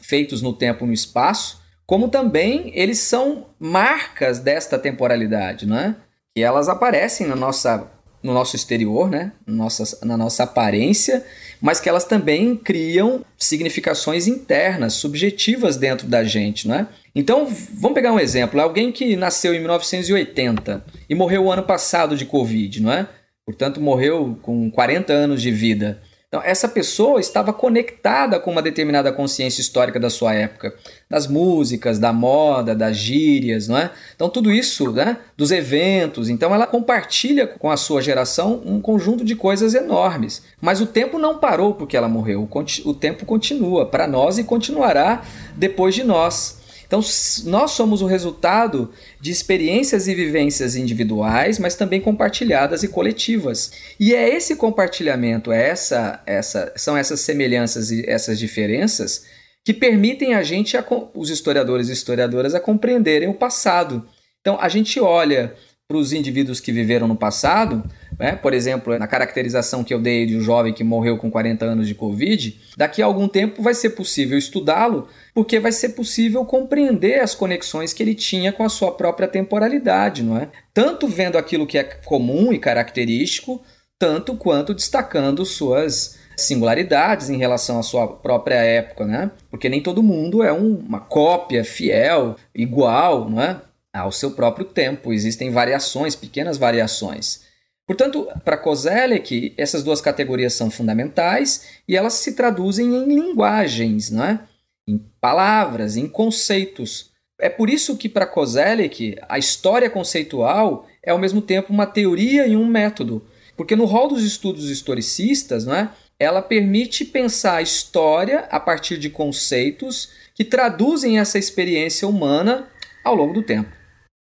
feitos no tempo e no espaço, como também eles são marcas desta temporalidade, não é? que elas aparecem na nossa no nosso exterior, né? Nossa, na nossa aparência, mas que elas também criam significações internas, subjetivas dentro da gente, né? Então, vamos pegar um exemplo. Alguém que nasceu em 1980 e morreu o ano passado de Covid, não é? Portanto, morreu com 40 anos de vida. Então, essa pessoa estava conectada com uma determinada consciência histórica da sua época, das músicas, da moda, das gírias, não é? Então, tudo isso, né, dos eventos. Então, ela compartilha com a sua geração um conjunto de coisas enormes. Mas o tempo não parou porque ela morreu. O tempo continua para nós e continuará depois de nós. Então, nós somos o resultado de experiências e vivências individuais, mas também compartilhadas e coletivas. E é esse compartilhamento, é essa, essa, são essas semelhanças e essas diferenças que permitem a gente, os historiadores e historiadoras, a compreenderem o passado. Então, a gente olha para os indivíduos que viveram no passado, né? por exemplo, na caracterização que eu dei de um jovem que morreu com 40 anos de Covid, daqui a algum tempo vai ser possível estudá-lo, porque vai ser possível compreender as conexões que ele tinha com a sua própria temporalidade, não é? Tanto vendo aquilo que é comum e característico, tanto quanto destacando suas singularidades em relação à sua própria época, né? Porque nem todo mundo é um, uma cópia fiel, igual, não é? Ao seu próprio tempo. Existem variações, pequenas variações. Portanto, para Kozelek, essas duas categorias são fundamentais e elas se traduzem em linguagens, não é? em palavras, em conceitos. É por isso que, para Kozelek, a história conceitual é ao mesmo tempo uma teoria e um método. Porque no rol dos estudos historicistas, é? ela permite pensar a história a partir de conceitos que traduzem essa experiência humana ao longo do tempo.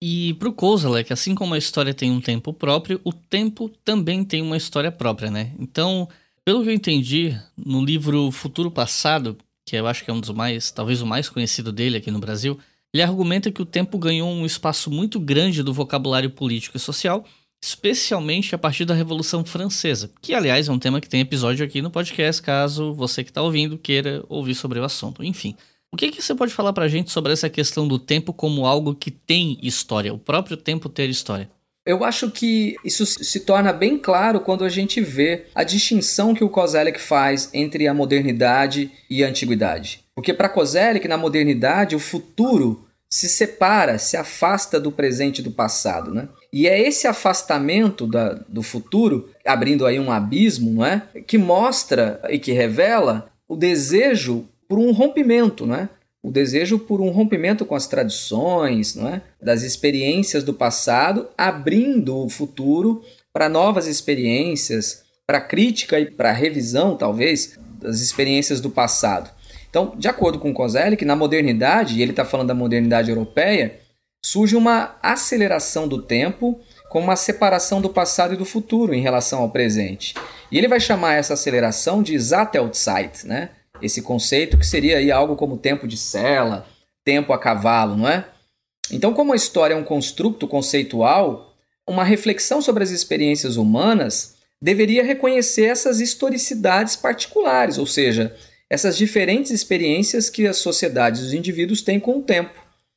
E pro Kozalek, assim como a história tem um tempo próprio, o tempo também tem uma história própria, né? Então, pelo que eu entendi, no livro Futuro Passado, que eu acho que é um dos mais, talvez o mais conhecido dele aqui no Brasil, ele argumenta que o tempo ganhou um espaço muito grande do vocabulário político e social, especialmente a partir da Revolução Francesa, que aliás é um tema que tem episódio aqui no podcast, caso você que está ouvindo queira ouvir sobre o assunto. Enfim, o que, que você pode falar para a gente sobre essa questão do tempo como algo que tem história, o próprio tempo ter história? Eu acho que isso se torna bem claro quando a gente vê a distinção que o Kozelek faz entre a modernidade e a antiguidade. Porque para Kozelek, na modernidade, o futuro se separa, se afasta do presente e do passado, né? E é esse afastamento da, do futuro, abrindo aí um abismo, não é? que mostra e que revela o desejo por um rompimento, não é? O desejo por um rompimento com as tradições, não é? Das experiências do passado, abrindo o futuro para novas experiências, para crítica e para revisão, talvez, das experiências do passado. Então, de acordo com Kozelik, na modernidade, e ele está falando da modernidade europeia, surge uma aceleração do tempo com uma separação do passado e do futuro em relação ao presente. E ele vai chamar essa aceleração de Zatelzeit, né? Esse conceito que seria aí algo como tempo de cela, tempo a cavalo, não é? Então, como a história é um construto conceitual, uma reflexão sobre as experiências humanas deveria reconhecer essas historicidades particulares, ou seja, essas diferentes experiências que as sociedades e os indivíduos têm com o tempo.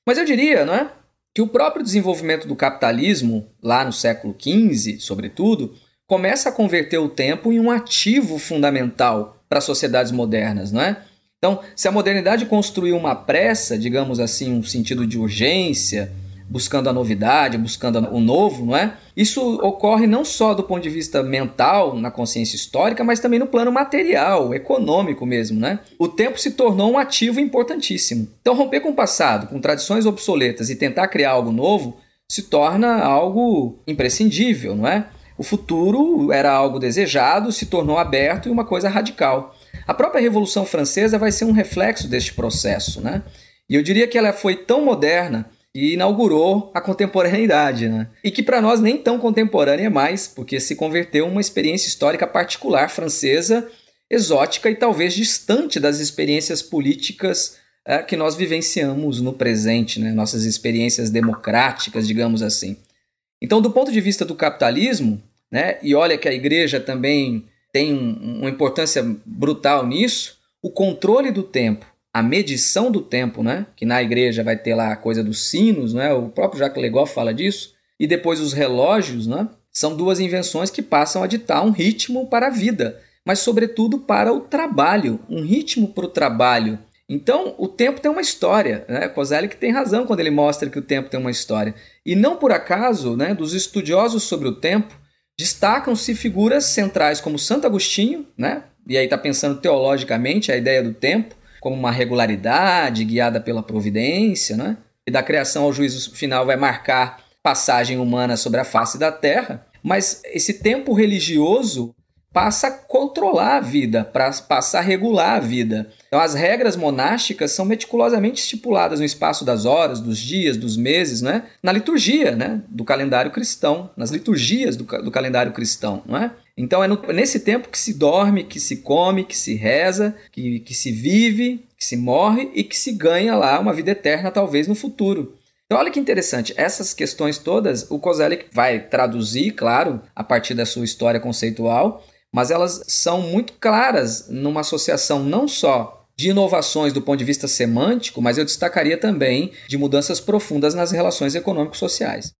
Mas eu diria, não é? Que o próprio desenvolvimento do capitalismo, lá no século XV, sobretudo, começa a converter o tempo em um ativo fundamental para sociedades modernas, não é? Então, se a modernidade construiu uma pressa, digamos assim, um sentido de urgência, buscando a novidade, buscando o novo, não é? Isso ocorre não só do ponto de vista mental, na consciência histórica, mas também no plano material, econômico mesmo, né? O tempo se tornou um ativo importantíssimo. Então, romper com o passado, com tradições obsoletas e tentar criar algo novo se torna algo imprescindível, não é? O futuro era algo desejado, se tornou aberto e uma coisa radical. A própria Revolução Francesa vai ser um reflexo deste processo, né? E eu diria que ela foi tão moderna e inaugurou a contemporaneidade, né? E que para nós nem tão contemporânea mais, porque se converteu em uma experiência histórica particular francesa, exótica e talvez distante das experiências políticas é, que nós vivenciamos no presente, né? Nossas experiências democráticas, digamos assim. Então, do ponto de vista do capitalismo, né, e olha que a igreja também tem uma importância brutal nisso, o controle do tempo, a medição do tempo, né, que na igreja vai ter lá a coisa dos sinos, né, o próprio Jacques Legoff fala disso, e depois os relógios, né, são duas invenções que passam a ditar um ritmo para a vida, mas sobretudo para o trabalho, um ritmo para o trabalho, então, o tempo tem uma história. Né? Kozelik tem razão quando ele mostra que o tempo tem uma história. E não por acaso, né, dos estudiosos sobre o tempo, destacam-se figuras centrais como Santo Agostinho, né? e aí está pensando teologicamente a ideia do tempo como uma regularidade guiada pela providência, né? e da criação ao juízo final vai marcar passagem humana sobre a face da terra. Mas esse tempo religioso passa a controlar a vida, passa a regular a vida. Então, as regras monásticas são meticulosamente estipuladas no espaço das horas, dos dias, dos meses, né? na liturgia né? do calendário cristão, nas liturgias do, do calendário cristão. Não é? Então, é, no, nesse tempo que se dorme, que se come, que se reza, que, que se vive, que se morre e que se ganha lá uma vida eterna, talvez no futuro. Então, olha que interessante, essas questões todas, o Kozelik vai traduzir, claro, a partir da sua história conceitual, mas elas são muito claras numa associação não só de inovações do ponto de vista semântico, mas eu destacaria também de mudanças profundas nas relações econômico-sociais.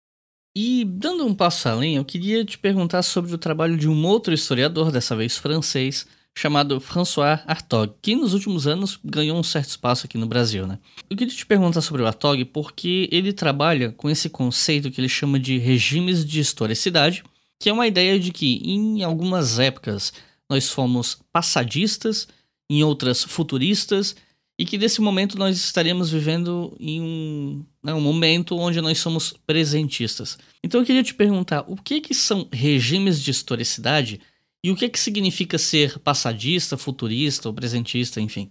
E dando um passo além, eu queria te perguntar sobre o trabalho de um outro historiador, dessa vez francês, chamado François Hartog, que nos últimos anos ganhou um certo espaço aqui no Brasil, né? Eu queria te perguntar sobre o Hartog porque ele trabalha com esse conceito que ele chama de regimes de historicidade, que é uma ideia de que em algumas épocas nós fomos passadistas, em outras futuristas, e que nesse momento nós estaremos vivendo em um, né, um momento onde nós somos presentistas. Então eu queria te perguntar, o que, que são regimes de historicidade e o que, que significa ser passadista, futurista ou presentista, enfim?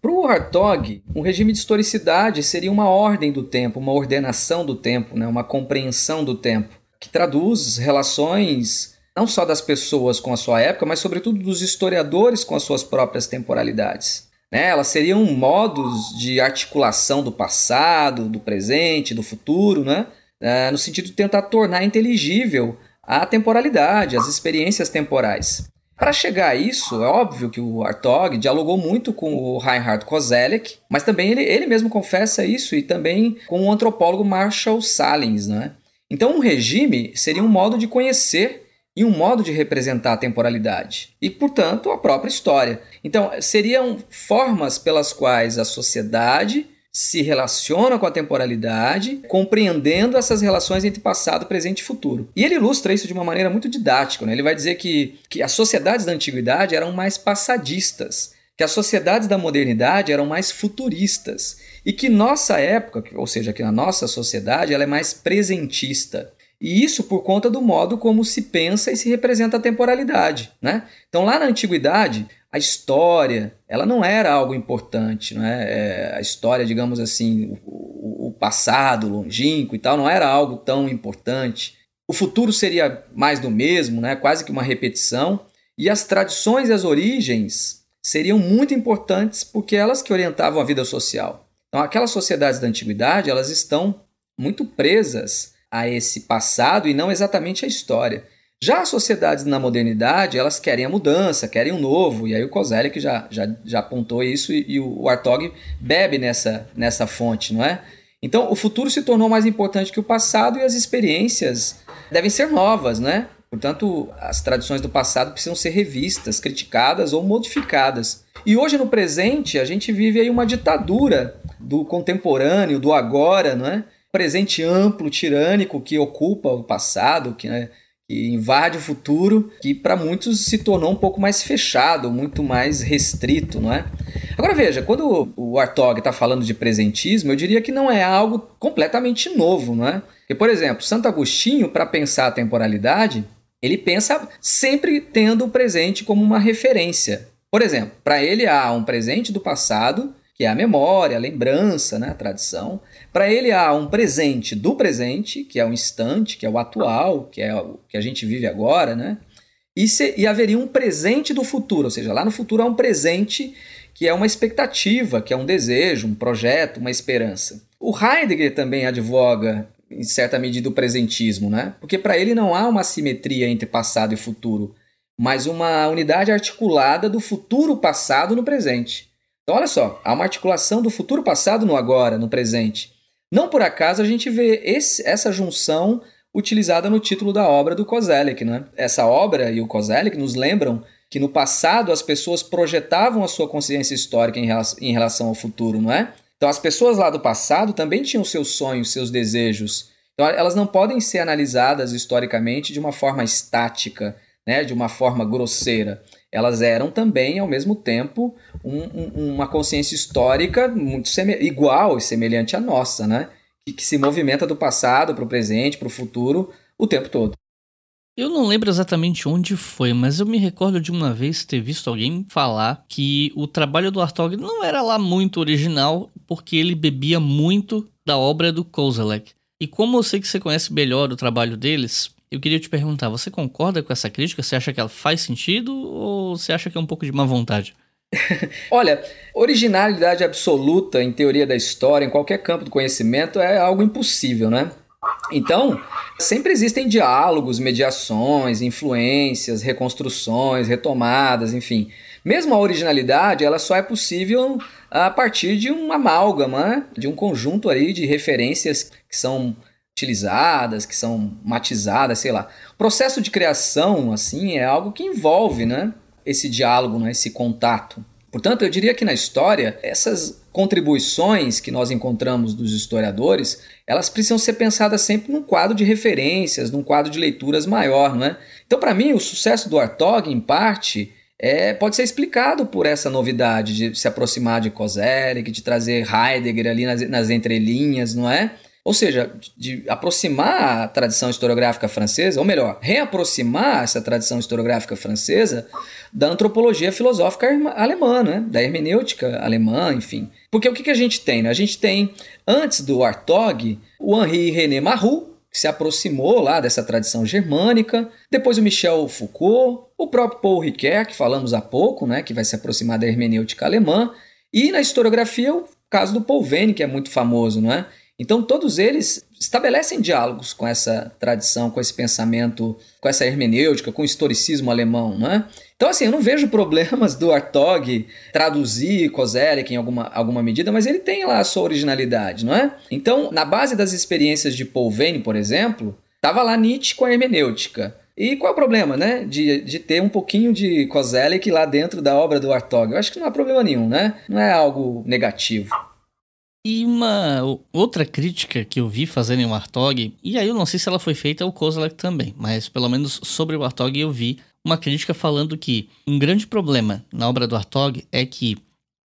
Para o Hartog, um regime de historicidade seria uma ordem do tempo, uma ordenação do tempo, né? uma compreensão do tempo, que traduz relações não só das pessoas com a sua época, mas sobretudo dos historiadores com as suas próprias temporalidades. Né? Elas seriam modos de articulação do passado, do presente, do futuro, né? É, no sentido de tentar tornar inteligível a temporalidade, as experiências temporais. Para chegar a isso, é óbvio que o Hartog dialogou muito com o Reinhard Koselleck, mas também ele, ele mesmo confessa isso e também com o antropólogo Marshall Salins. Né? Então, um regime seria um modo de conhecer e um modo de representar a temporalidade e, portanto, a própria história. Então, seriam formas pelas quais a sociedade se relaciona com a temporalidade, compreendendo essas relações entre passado, presente e futuro. E ele ilustra isso de uma maneira muito didática. Né? Ele vai dizer que, que as sociedades da antiguidade eram mais passadistas, que as sociedades da modernidade eram mais futuristas e que nossa época, ou seja, que a nossa sociedade, ela é mais presentista. E isso por conta do modo como se pensa e se representa a temporalidade. Né? Então, lá na antiguidade, a história, ela não era algo importante, não é? é a história, digamos assim, o, o, passado longínquo e tal, não era algo tão importante. O futuro seria mais do mesmo, né? quase que uma repetição. E as tradições e as origens seriam muito importantes porque elas que orientavam a vida social. Então, aquelas sociedades da antiguidade, elas estão muito presas a esse passado e não exatamente a história. Já as sociedades na modernidade, elas querem a mudança, querem o novo, e aí o Kozelek já, já, já apontou isso e, e o Artog bebe nessa, nessa fonte, não é? Então, o futuro se tornou mais importante que o passado e as experiências devem ser novas, né? Portanto, as tradições do passado precisam ser revistas, criticadas ou modificadas. E hoje, no presente, a gente vive aí uma ditadura do contemporâneo, do agora, não é? Presente amplo, tirânico, que ocupa o passado, que né, que invade o futuro, que para muitos se tornou um pouco mais fechado, muito mais restrito, não é? Agora veja, quando o Artog está falando de presentismo, eu diria que não é algo completamente novo, não é? Porque, por exemplo, Santo Agostinho, para pensar a temporalidade, ele pensa sempre tendo o presente como uma referência. Por exemplo, para ele há um presente do passado, que é a memória, a lembrança, né, a tradição, para ele há um presente do presente, que é o instante, que é o atual, que é o que a gente vive agora, né? E, se, e haveria um presente do futuro, ou seja, lá no futuro há um presente que é uma expectativa, que é um desejo, um projeto, uma esperança. O Heidegger também advoga, em certa medida, o presentismo, né? Porque para ele não há uma simetria entre passado e futuro, mas uma unidade articulada do futuro passado no presente. Então, olha só, há uma articulação do futuro passado no agora, no presente. Não por acaso a gente vê esse, essa junção utilizada no título da obra do Kozelek. Né? Essa obra e o Kozelek nos lembram que no passado as pessoas projetavam a sua consciência histórica em relação, ao futuro, não é? Então as pessoas lá do passado também tinham seus sonhos, seus desejos. Então elas não podem ser analisadas historicamente de uma forma estática, né? de uma forma grosseira elas eram também, ao mesmo tempo, um, um, uma consciência histórica muito igual e semelhante à nossa, né? Que, que se movimenta do passado para o presente, para o futuro, o tempo todo. Eu não lembro exatamente onde foi, mas eu me recordo de uma vez ter visto alguém falar que o trabalho do Artog não era lá muito original, porque ele bebia muito da obra do Kozelek. E como eu sei que você conhece melhor o trabalho deles, eu queria te perguntar, você concorda com essa crítica? Você acha que ela faz sentido ou você acha que é um pouco de má vontade? Olha, originalidade absoluta em teoria da história, em qualquer campo do conhecimento, é algo impossível, né? Então, sempre existem diálogos, mediações, influências, reconstruções, retomadas, enfim. Mesmo a originalidade, ela só é possível a partir de uma amálgama, né? de um conjunto aí de referências que são utilizadas, que são matizadas, sei lá. O processo de criação, assim, é algo que envolve, né? Esse diálogo, né? esse contato. Portanto, eu diria que na história, essas contribuições que nós encontramos dos historiadores, elas precisam ser pensadas sempre num quadro de referências, num quadro de leituras maior, não é? Então, para mim, o sucesso do Artog, em parte, é, pode ser explicado por essa novidade de se aproximar de Kozelek, de trazer Heidegger ali nas, nas entrelinhas, não é? Ou seja, de aproximar a tradição historiográfica francesa, ou melhor, reaproximar essa tradição historiográfica francesa da antropologia filosófica alemã, né? da hermenêutica alemã, enfim. Porque o que, que a gente tem? Né? A gente tem, antes do Artog, o Henri René Marroux, que se aproximou lá dessa tradição germânica, depois o Michel Foucault, o próprio Paul Ricoeur, que falamos há pouco, né, que vai se aproximar da hermenêutica alemã, e na historiografia o caso do Paul Venn, que é muito famoso, não é? Então, todos eles estabelecem diálogos com essa tradição, com esse pensamento, com essa hermenêutica, com o historicismo alemão, né? Então, assim, eu não vejo problemas do Artog traduzir Kozelek em alguma, alguma medida, mas ele tem lá a sua originalidade, não é? Então, na base das experiências de Paul Venn, por exemplo, estava lá Nietzsche com a hermenêutica. E qual é o problema, né? De, de ter um pouquinho de Kozelek lá dentro da obra do Artog. Eu acho que não há problema nenhum, né? Não é algo negativo. E uma outra crítica que eu vi fazendo em Warthog, e aí eu não sei se ela foi feita ao Kozlak também, mas pelo menos sobre o Warthog eu vi uma crítica falando que um grande problema na obra do Warthog é que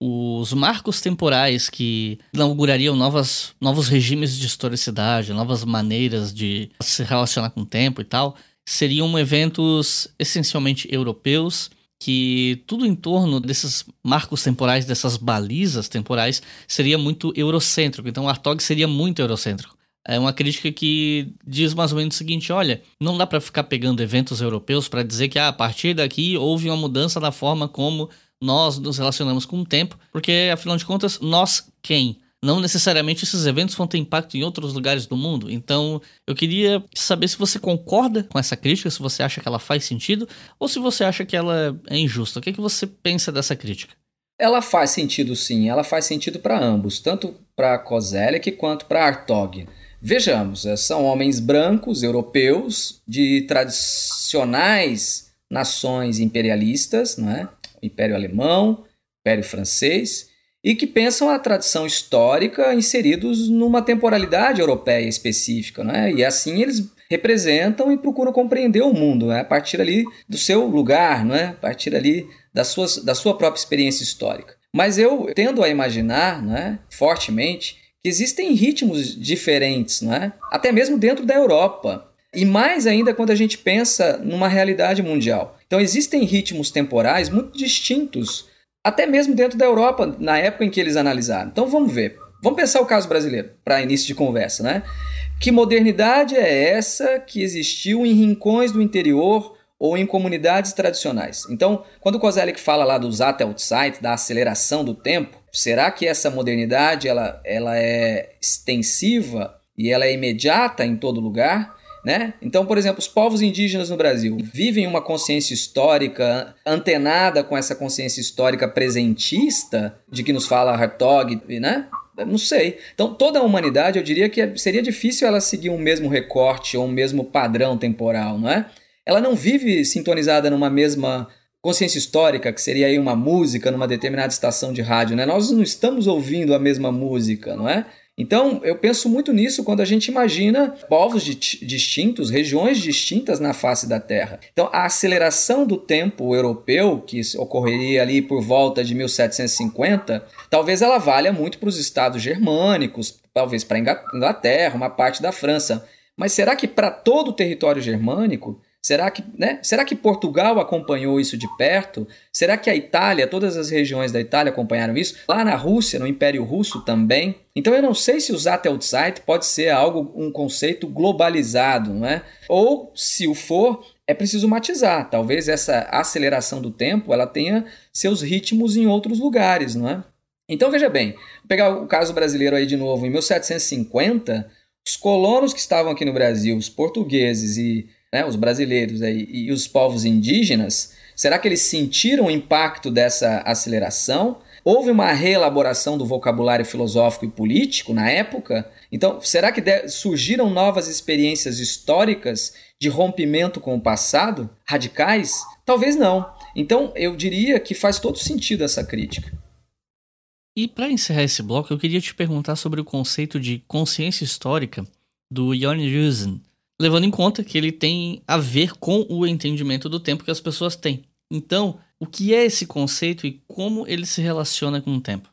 os marcos temporais que inaugurariam novas, novos regimes de historicidade, novas maneiras de se relacionar com o tempo e tal, seriam eventos essencialmente europeus que tudo em torno desses marcos temporais, dessas balizas temporais, seria muito eurocêntrico. Então, Artog seria muito eurocêntrico. É uma crítica que diz mais ou menos o seguinte: olha, não dá para ficar pegando eventos europeus para dizer que ah, a partir daqui houve uma mudança na forma como nós nos relacionamos com o tempo, porque afinal de contas, nós quem? Não necessariamente esses eventos vão ter impacto em outros lugares do mundo. Então, eu queria saber se você concorda com essa crítica, se você acha que ela faz sentido, ou se você acha que ela é injusta. O que, é que você pensa dessa crítica? Ela faz sentido sim, ela faz sentido para ambos, tanto para Kozelek quanto para Artog. Vejamos, eh, são homens brancos, europeus, de tradicionais nações imperialistas, não é? Império Alemão, Império Francês, e que pensam a tradição histórica inseridos numa temporalidade europeia específica, né? E assim eles representam e procuram compreender o mundo, né? a partir ali do seu lugar, né? a partir ali das suas, da sua própria experiência histórica. Mas eu tendo a imaginar né, fortemente que existem ritmos diferentes, né? até mesmo dentro da Europa. E mais ainda quando a gente pensa numa realidade mundial. Então existem ritmos temporais muito distintos até mesmo dentro da Europa, na época em que eles analisaram. Então vamos ver. Vamos pensar o caso brasileiro, para início de conversa, né? Que modernidade é essa que existiu em rincões do interior ou em comunidades tradicionais? Então, quando o Kozelik fala lá do Zeit, da aceleração do tempo, será que essa modernidade ela, ela é extensiva e ela é imediata em todo lugar? Né? Então, por exemplo, os povos indígenas no Brasil vivem uma consciência histórica antenada com essa consciência histórica presentista de que nos fala Hartog, né? Não sei. Então, toda a humanidade, eu diria que seria difícil ela seguir um mesmo recorte ou um mesmo padrão temporal, não é? Ela não vive sintonizada numa mesma consciência histórica, que seria aí uma música numa determinada estação de rádio, né? Nós não estamos ouvindo a mesma música, não é? Então, eu penso muito nisso quando a gente imagina povos distintos, regiões distintas na face da Terra. Então, a aceleração do tempo europeu, que ocorreria ali por volta de 1750, talvez ela valha muito para os estados germânicos, talvez para a Inglaterra, uma parte da França. Mas será que para todo o território germânico Será que, né? Será que Portugal acompanhou isso de perto? Será que a Itália, todas as regiões da Itália acompanharam isso? Lá na Rússia, no Império Russo também? Então eu não sei se o Sateltzeit pode ser algo, um conceito globalizado, não é? Ou, se o for, é é preciso matizar. Talvez essa aceleração do tempo ela tenha seus ritmos em outros lugares, não é? Então veja bem, vou pegar o caso brasileiro aí de novo. Em 1750, os colonos que estavam aqui no Brasil, os portugueses e né, os brasileiros aí, e os povos indígenas, será que eles sentiram o impacto dessa aceleração? Houve uma reelaboração do vocabulário filosófico e político na época? Então, será que surgiram novas experiências históricas de rompimento com o passado? Radicais? Talvez não. Então, eu diria que faz todo sentido essa crítica. E para encerrar esse bloco, eu queria te perguntar sobre o conceito de consciência histórica do Jon Rusen, levando em conta que ele tem a ver com o entendimento do tempo que as pessoas têm. Então, o que é esse conceito e como ele se relaciona com o tempo?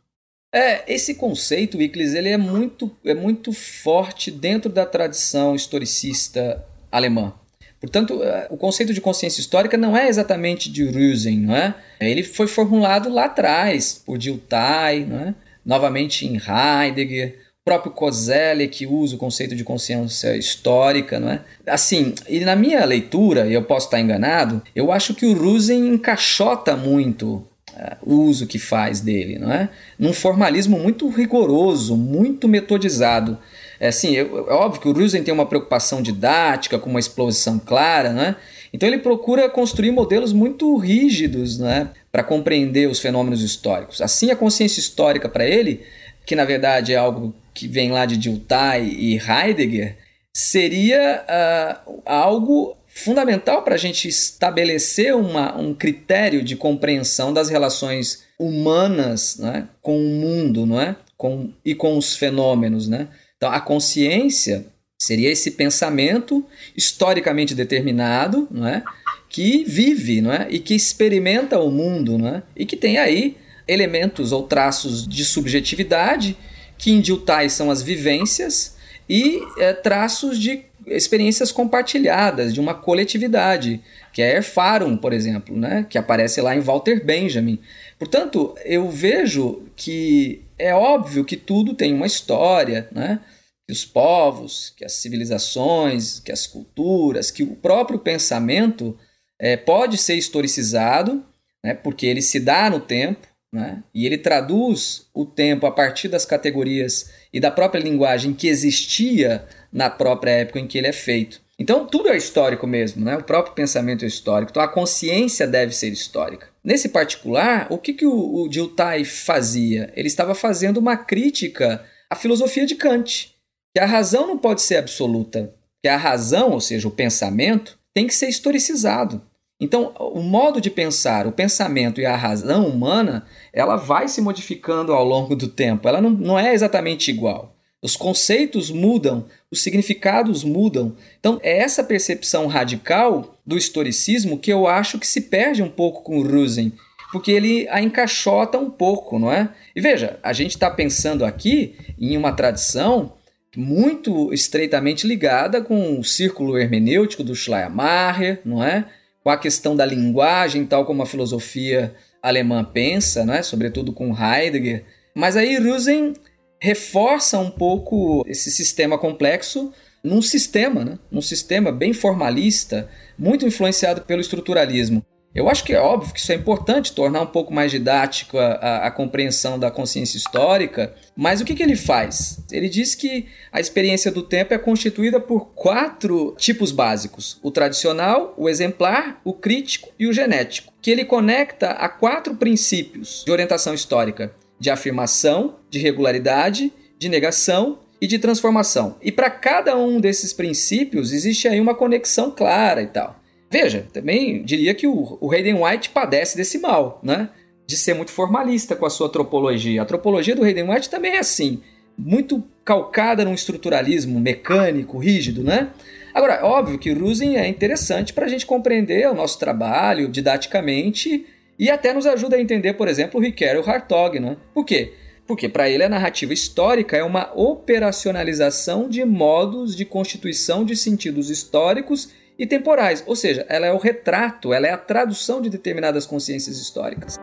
É, esse conceito, Iclis, ele é muito, é muito forte dentro da tradição historicista alemã. Portanto, é, o conceito de consciência histórica não é exatamente de Rusen, não é? Ele foi formulado lá atrás por Dilthey, não é? novamente em Heidegger, próprio Kozelek usa o conceito de consciência histórica, não é? Assim, e na minha leitura, e eu posso estar enganado, eu acho que o Rusen encaixota muito uh, o uso que faz dele, não é? Num formalismo muito rigoroso, muito metodizado. É assim, é, é óbvio que o Rusen tem uma preocupação didática, com uma exposição clara, né? Então ele procura construir modelos muito rígidos, né, para compreender os fenômenos históricos. Assim, a consciência histórica para ele, que na verdade é algo que vem lá de Dilthey e Heidegger, seria uh, algo fundamental para a gente estabelecer uma, um critério de compreensão das relações humanas né, com o mundo não é? com, e com os fenômenos. Né? Então, a consciência seria esse pensamento historicamente determinado, não é? que vive não é? e que experimenta o mundo não é? e que tem aí elementos ou traços de subjetividade, que Dilthey são as vivências, e é, traços de experiências compartilhadas, de uma coletividade, que é Erfarum, por exemplo, né? que aparece lá em Walter Benjamin. Portanto, eu vejo que é óbvio que tudo tem uma história, né? que os povos, que as civilizações, que as culturas, que o próprio pensamento é, pode ser historicizado, né? porque ele se dá no tempo, né? e ele traduz o tempo a partir das categorias e da própria linguagem que existia na própria época em que ele é feito. Então, tudo é histórico mesmo, né? o próprio pensamento é histórico, então a consciência deve ser histórica. Nesse particular, o que, que o, o Dilthey fazia? Ele estava fazendo uma crítica à filosofia de Kant, que a razão não pode ser absoluta, que a razão, ou seja, o pensamento, tem que ser historicizado. Então, o modo de pensar, o pensamento e a razão humana, ela vai se modificando ao longo do tempo. Ela não, não é exatamente igual. Os conceitos mudam, os significados mudam. Então, é essa percepção radical do historicismo que eu acho que se perde um pouco com o Rusen, porque ele a encaixota um pouco, não é? E veja, a gente está pensando aqui em uma tradição muito estreitamente ligada com o círculo hermenêutico do Schleiermacher, não é? Com a questão da linguagem, tal como a filosofia alemã pensa, não é? Sobretudo com Heidegger. Mas aí Rusen reforça um pouco esse sistema complexo num sistema, né? num sistema bem formalista, muito influenciado pelo estruturalismo. Eu acho que é óbvio que isso é importante, tornar um pouco mais didático a, a, a compreensão da consciência histórica, mas o que, que ele faz? Ele diz que a experiência do tempo é constituída por quatro tipos básicos: o tradicional, o exemplar, o crítico e o genético, que ele conecta a quatro princípios de orientação histórica de afirmação, de regularidade, de negação e de transformação. E para cada um desses princípios existe aí uma conexão clara e tal. Veja, também diria que o, o Hayden White padece desse mal, né? De ser muito formalista com a sua antropologia. A antropologia do Hayden White também é assim, muito calcada num estruturalismo mecânico, rígido, né? Agora, óbvio que Rusin é interessante para a gente compreender o nosso trabalho didaticamente e até nos ajuda a entender, por exemplo, o Ricardo Hartog. Né? Por quê? Porque para ele a narrativa histórica é uma operacionalização de modos de constituição de sentidos históricos e temporais, ou seja, ela é o retrato, ela é a tradução de determinadas consciências históricas.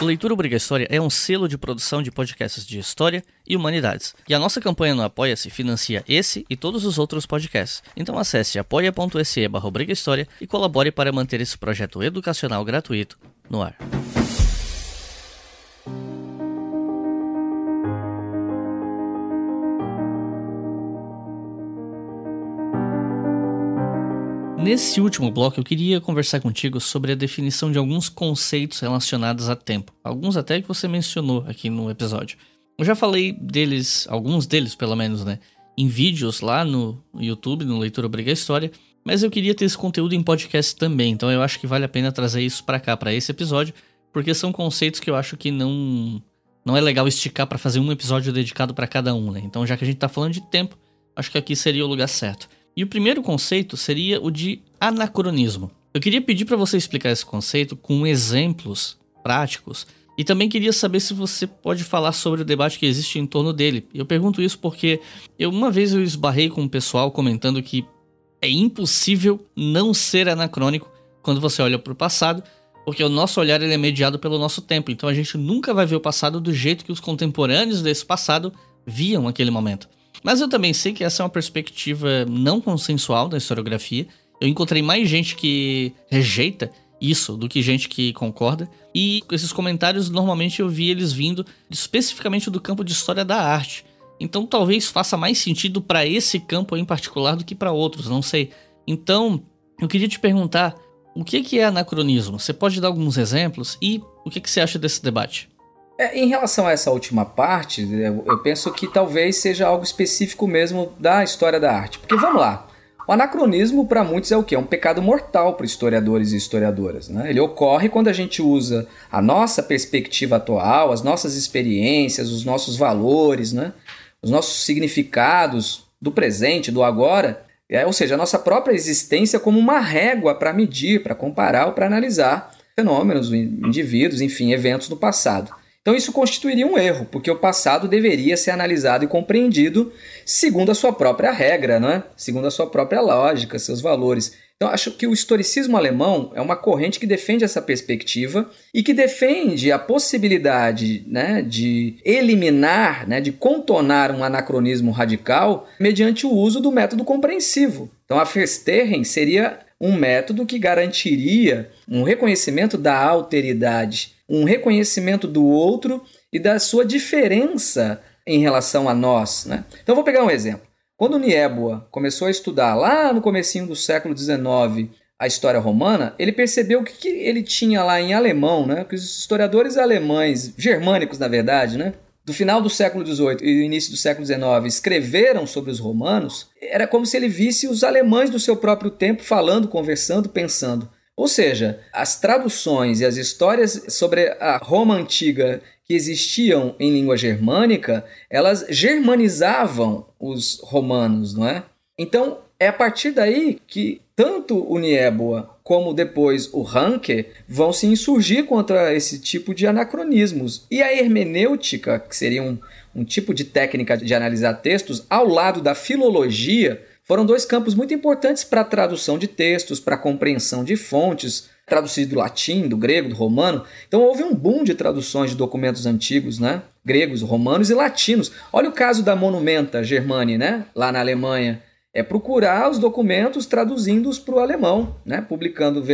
Leitura Obriga História é um selo de produção de podcasts de história e humanidades. E a nossa campanha no Apoia-se financia esse e todos os outros podcasts. Então acesse apoia.se barra e colabore para manter esse projeto educacional gratuito no ar. Nesse último bloco, eu queria conversar contigo sobre a definição de alguns conceitos relacionados a tempo. Alguns até que você mencionou aqui no episódio. Eu já falei deles, alguns deles pelo menos, né? Em vídeos lá no YouTube, no Leitura Obriga História. Mas eu queria ter esse conteúdo em podcast também, então eu acho que vale a pena trazer isso para cá, para esse episódio, porque são conceitos que eu acho que não não é legal esticar para fazer um episódio dedicado para cada um, né? Então, já que a gente tá falando de tempo, acho que aqui seria o lugar certo. E o primeiro conceito seria o de anacronismo. Eu queria pedir para você explicar esse conceito com exemplos práticos e também queria saber se você pode falar sobre o debate que existe em torno dele. Eu pergunto isso porque eu uma vez eu esbarrei com um pessoal comentando que é impossível não ser anacrônico quando você olha para o passado, porque o nosso olhar ele é mediado pelo nosso tempo. Então a gente nunca vai ver o passado do jeito que os contemporâneos desse passado viam aquele momento. Mas eu também sei que essa é uma perspectiva não consensual da historiografia. Eu encontrei mais gente que rejeita isso do que gente que concorda. E esses comentários normalmente eu vi eles vindo especificamente do campo de história da arte. Então talvez faça mais sentido para esse campo em particular do que para outros, não sei. Então, eu queria te perguntar, o que é anacronismo? Você pode dar alguns exemplos e o que você acha desse debate? É, em relação a essa última parte, eu penso que talvez seja algo específico mesmo da história da arte. Porque vamos lá, o anacronismo para muitos é o que? É um pecado mortal para historiadores e historiadoras. Né? Ele ocorre quando a gente usa a nossa perspectiva atual, as nossas experiências, os nossos valores, né? os nossos significados do presente, do agora, é, ou seja, a nossa própria existência como uma régua para medir, para comparar ou para analisar fenômenos, indivíduos, enfim, eventos do passado. Então isso constituiria um erro, porque o passado deveria ser analisado e compreendido segundo a sua própria regra, né? segundo a sua própria lógica, seus valores. Então acho que o historicismo alemão é uma corrente que defende essa perspectiva e que defende a possibilidade né, de eliminar, né, de contornar um anacronismo radical mediante o uso do método compreensivo. Então a Verstehen seria um método que garantiria um reconhecimento da alteridade um reconhecimento do outro e da sua diferença em relação a nós. Né? Então vou pegar um exemplo. Quando Niébua começou a estudar lá no comecinho do século XIX a história romana, ele percebeu que, que ele tinha lá em alemão, né? que os historiadores alemães, germânicos na verdade, né? do final do século XVIII e início do século XIX escreveram sobre os romanos, era como se ele visse os alemães do seu próprio tempo falando, conversando, pensando. Ou seja, as traduções e as histórias sobre a Roma antiga que existiam em língua germânica, elas germanizavam os romanos, não é? Então, é a partir daí que tanto o Nieboa como depois o Ranke vão se insurgir contra esse tipo de anacronismos. E a hermenêutica, que seria um, um tipo de técnica de analisar textos, ao lado da filologia, foram dois campos muito importantes para a tradução de textos, para a compreensão de fontes, traduzido do latim, do grego, do romano. Então houve um boom de traduções de documentos antigos, né? Gregos, romanos e latinos. Olha o caso da Monumenta Germani, né? Lá na Alemanha. É procurar os documentos traduzindo-os para o alemão, né? publicando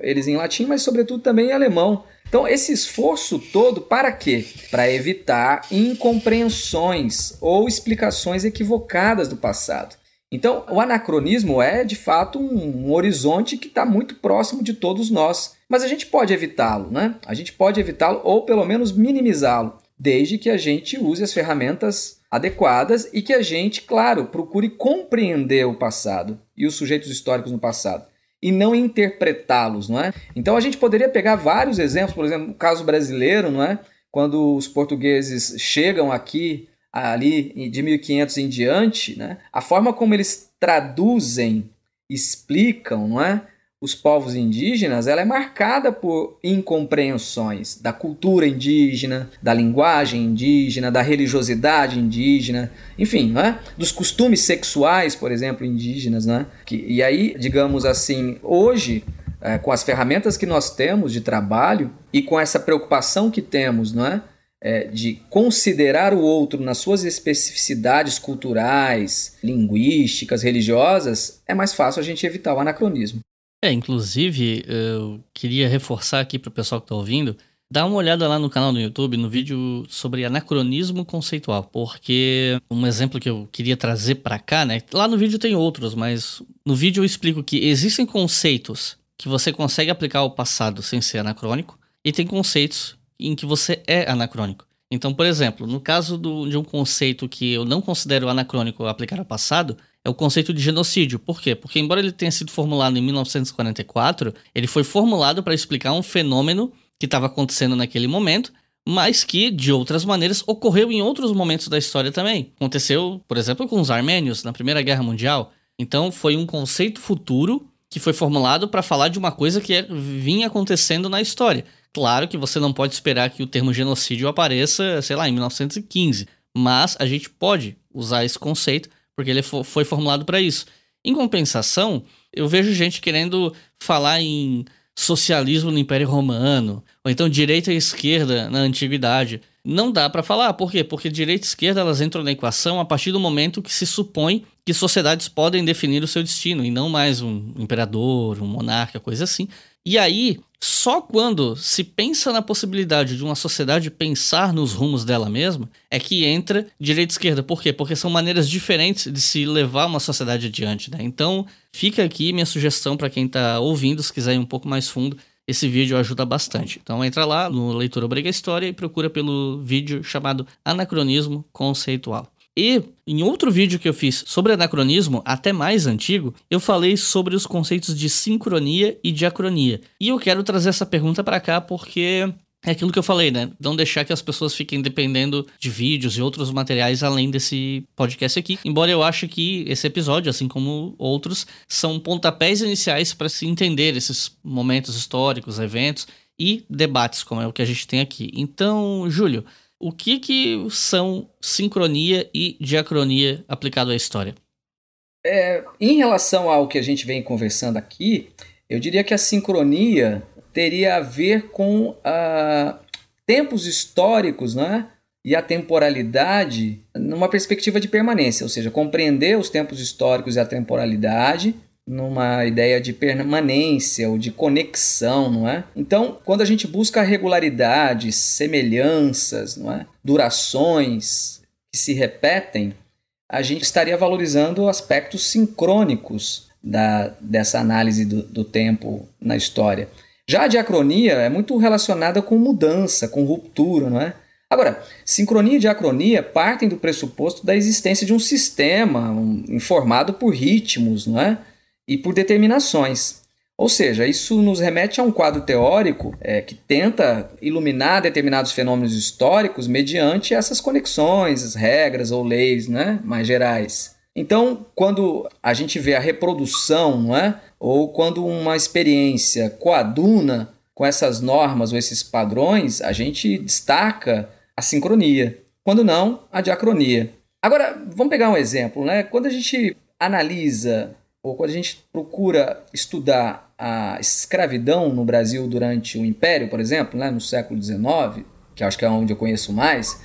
eles em latim, mas sobretudo também em alemão. Então, esse esforço todo para quê? Para evitar incompreensões ou explicações equivocadas do passado. Então, o anacronismo é de fato um, um horizonte que está muito próximo de todos nós. Mas a gente pode evitá-lo, né? A gente pode evitá-lo ou pelo menos minimizá-lo, desde que a gente use as ferramentas adequadas e que a gente, claro, procure compreender o passado e os sujeitos históricos no passado e não interpretá-los, não é? Então a gente poderia pegar vários exemplos, por exemplo, no caso brasileiro, não é? Quando os portugueses chegam aqui ali de 1500 em diante, né, a forma como eles traduzem, explicam, não é, os povos indígenas, ela é marcada por incompreensões da cultura indígena, da linguagem indígena, da religiosidade indígena, enfim, é, dos costumes sexuais, por exemplo, indígenas, né? Que, e aí, digamos assim, hoje é, com as ferramentas que nós temos de trabalho e com essa preocupação que temos, não é? É? de considerar o outro nas suas especificidades culturais, linguísticas, religiosas, é mais fácil a gente evitar o anacronismo. É, inclusive, eu queria reforçar aqui para o pessoal que está ouvindo, dá uma olhada lá no canal do YouTube, no vídeo sobre anacronismo conceitual, porque um exemplo que eu queria trazer para cá, né? Lá no vídeo tem outros, mas no vídeo eu explico que existem conceitos que você consegue aplicar ao passado sem ser anacrônico, e tem conceitos em que você é anacrônico. Então, por exemplo, no caso do, de um conceito que eu não considero anacrônico aplicar ao passado, é o conceito de genocídio. Por quê? Porque, embora ele tenha sido formulado em 1944, ele foi formulado para explicar um fenômeno que estava acontecendo naquele momento, mas que, de outras maneiras, ocorreu em outros momentos da história também. Aconteceu, por exemplo, com os armênios na Primeira Guerra Mundial. Então, foi um conceito futuro que foi formulado para falar de uma coisa que é, vinha acontecendo na história. Claro que você não pode esperar que o termo genocídio apareça, sei lá, em 1915, mas a gente pode usar esse conceito porque ele foi formulado para isso. Em compensação, eu vejo gente querendo falar em socialismo no Império Romano, ou então direita e esquerda na antiguidade. Não dá para falar, por quê? Porque direita e esquerda elas entram na equação a partir do momento que se supõe que sociedades podem definir o seu destino e não mais um imperador, um monarca, coisa assim. E aí, só quando se pensa na possibilidade de uma sociedade pensar nos rumos dela mesma, é que entra direita e esquerda. Por quê? Porque são maneiras diferentes de se levar uma sociedade adiante, né? Então, fica aqui minha sugestão para quem está ouvindo, se quiser ir um pouco mais fundo, esse vídeo ajuda bastante. Então entra lá no Leitura Obriga História e procura pelo vídeo chamado Anacronismo Conceitual. E em outro vídeo que eu fiz sobre anacronismo, até mais antigo, eu falei sobre os conceitos de sincronia e diacronia. E eu quero trazer essa pergunta para cá porque é aquilo que eu falei, né? Não deixar que as pessoas fiquem dependendo de vídeos e outros materiais além desse podcast aqui. Embora eu ache que esse episódio, assim como outros, são pontapés iniciais para se entender esses momentos históricos, eventos e debates, como é o que a gente tem aqui. Então, Júlio, o que, que são sincronia e diacronia aplicado à história? É, em relação ao que a gente vem conversando aqui, eu diria que a sincronia teria a ver com uh, tempos históricos né? e a temporalidade numa perspectiva de permanência, ou seja, compreender os tempos históricos e a temporalidade numa ideia de permanência ou de conexão, não é? Então, quando a gente busca regularidades, semelhanças, não é? Durações que se repetem, a gente estaria valorizando aspectos sincrônicos da, dessa análise do, do tempo na história. Já a diacronia é muito relacionada com mudança, com ruptura, não é? Agora, sincronia e diacronia partem do pressuposto da existência de um sistema um, informado por ritmos, não é? E por determinações. Ou seja, isso nos remete a um quadro teórico é, que tenta iluminar determinados fenômenos históricos mediante essas conexões, regras ou leis né, mais gerais. Então, quando a gente vê a reprodução, não é? ou quando uma experiência coaduna com essas normas ou esses padrões, a gente destaca a sincronia. Quando não, a diacronia. Agora, vamos pegar um exemplo. Né? Quando a gente analisa ou quando a gente procura estudar a escravidão no Brasil durante o Império, por exemplo, né, no século XIX, que acho que é onde eu conheço mais,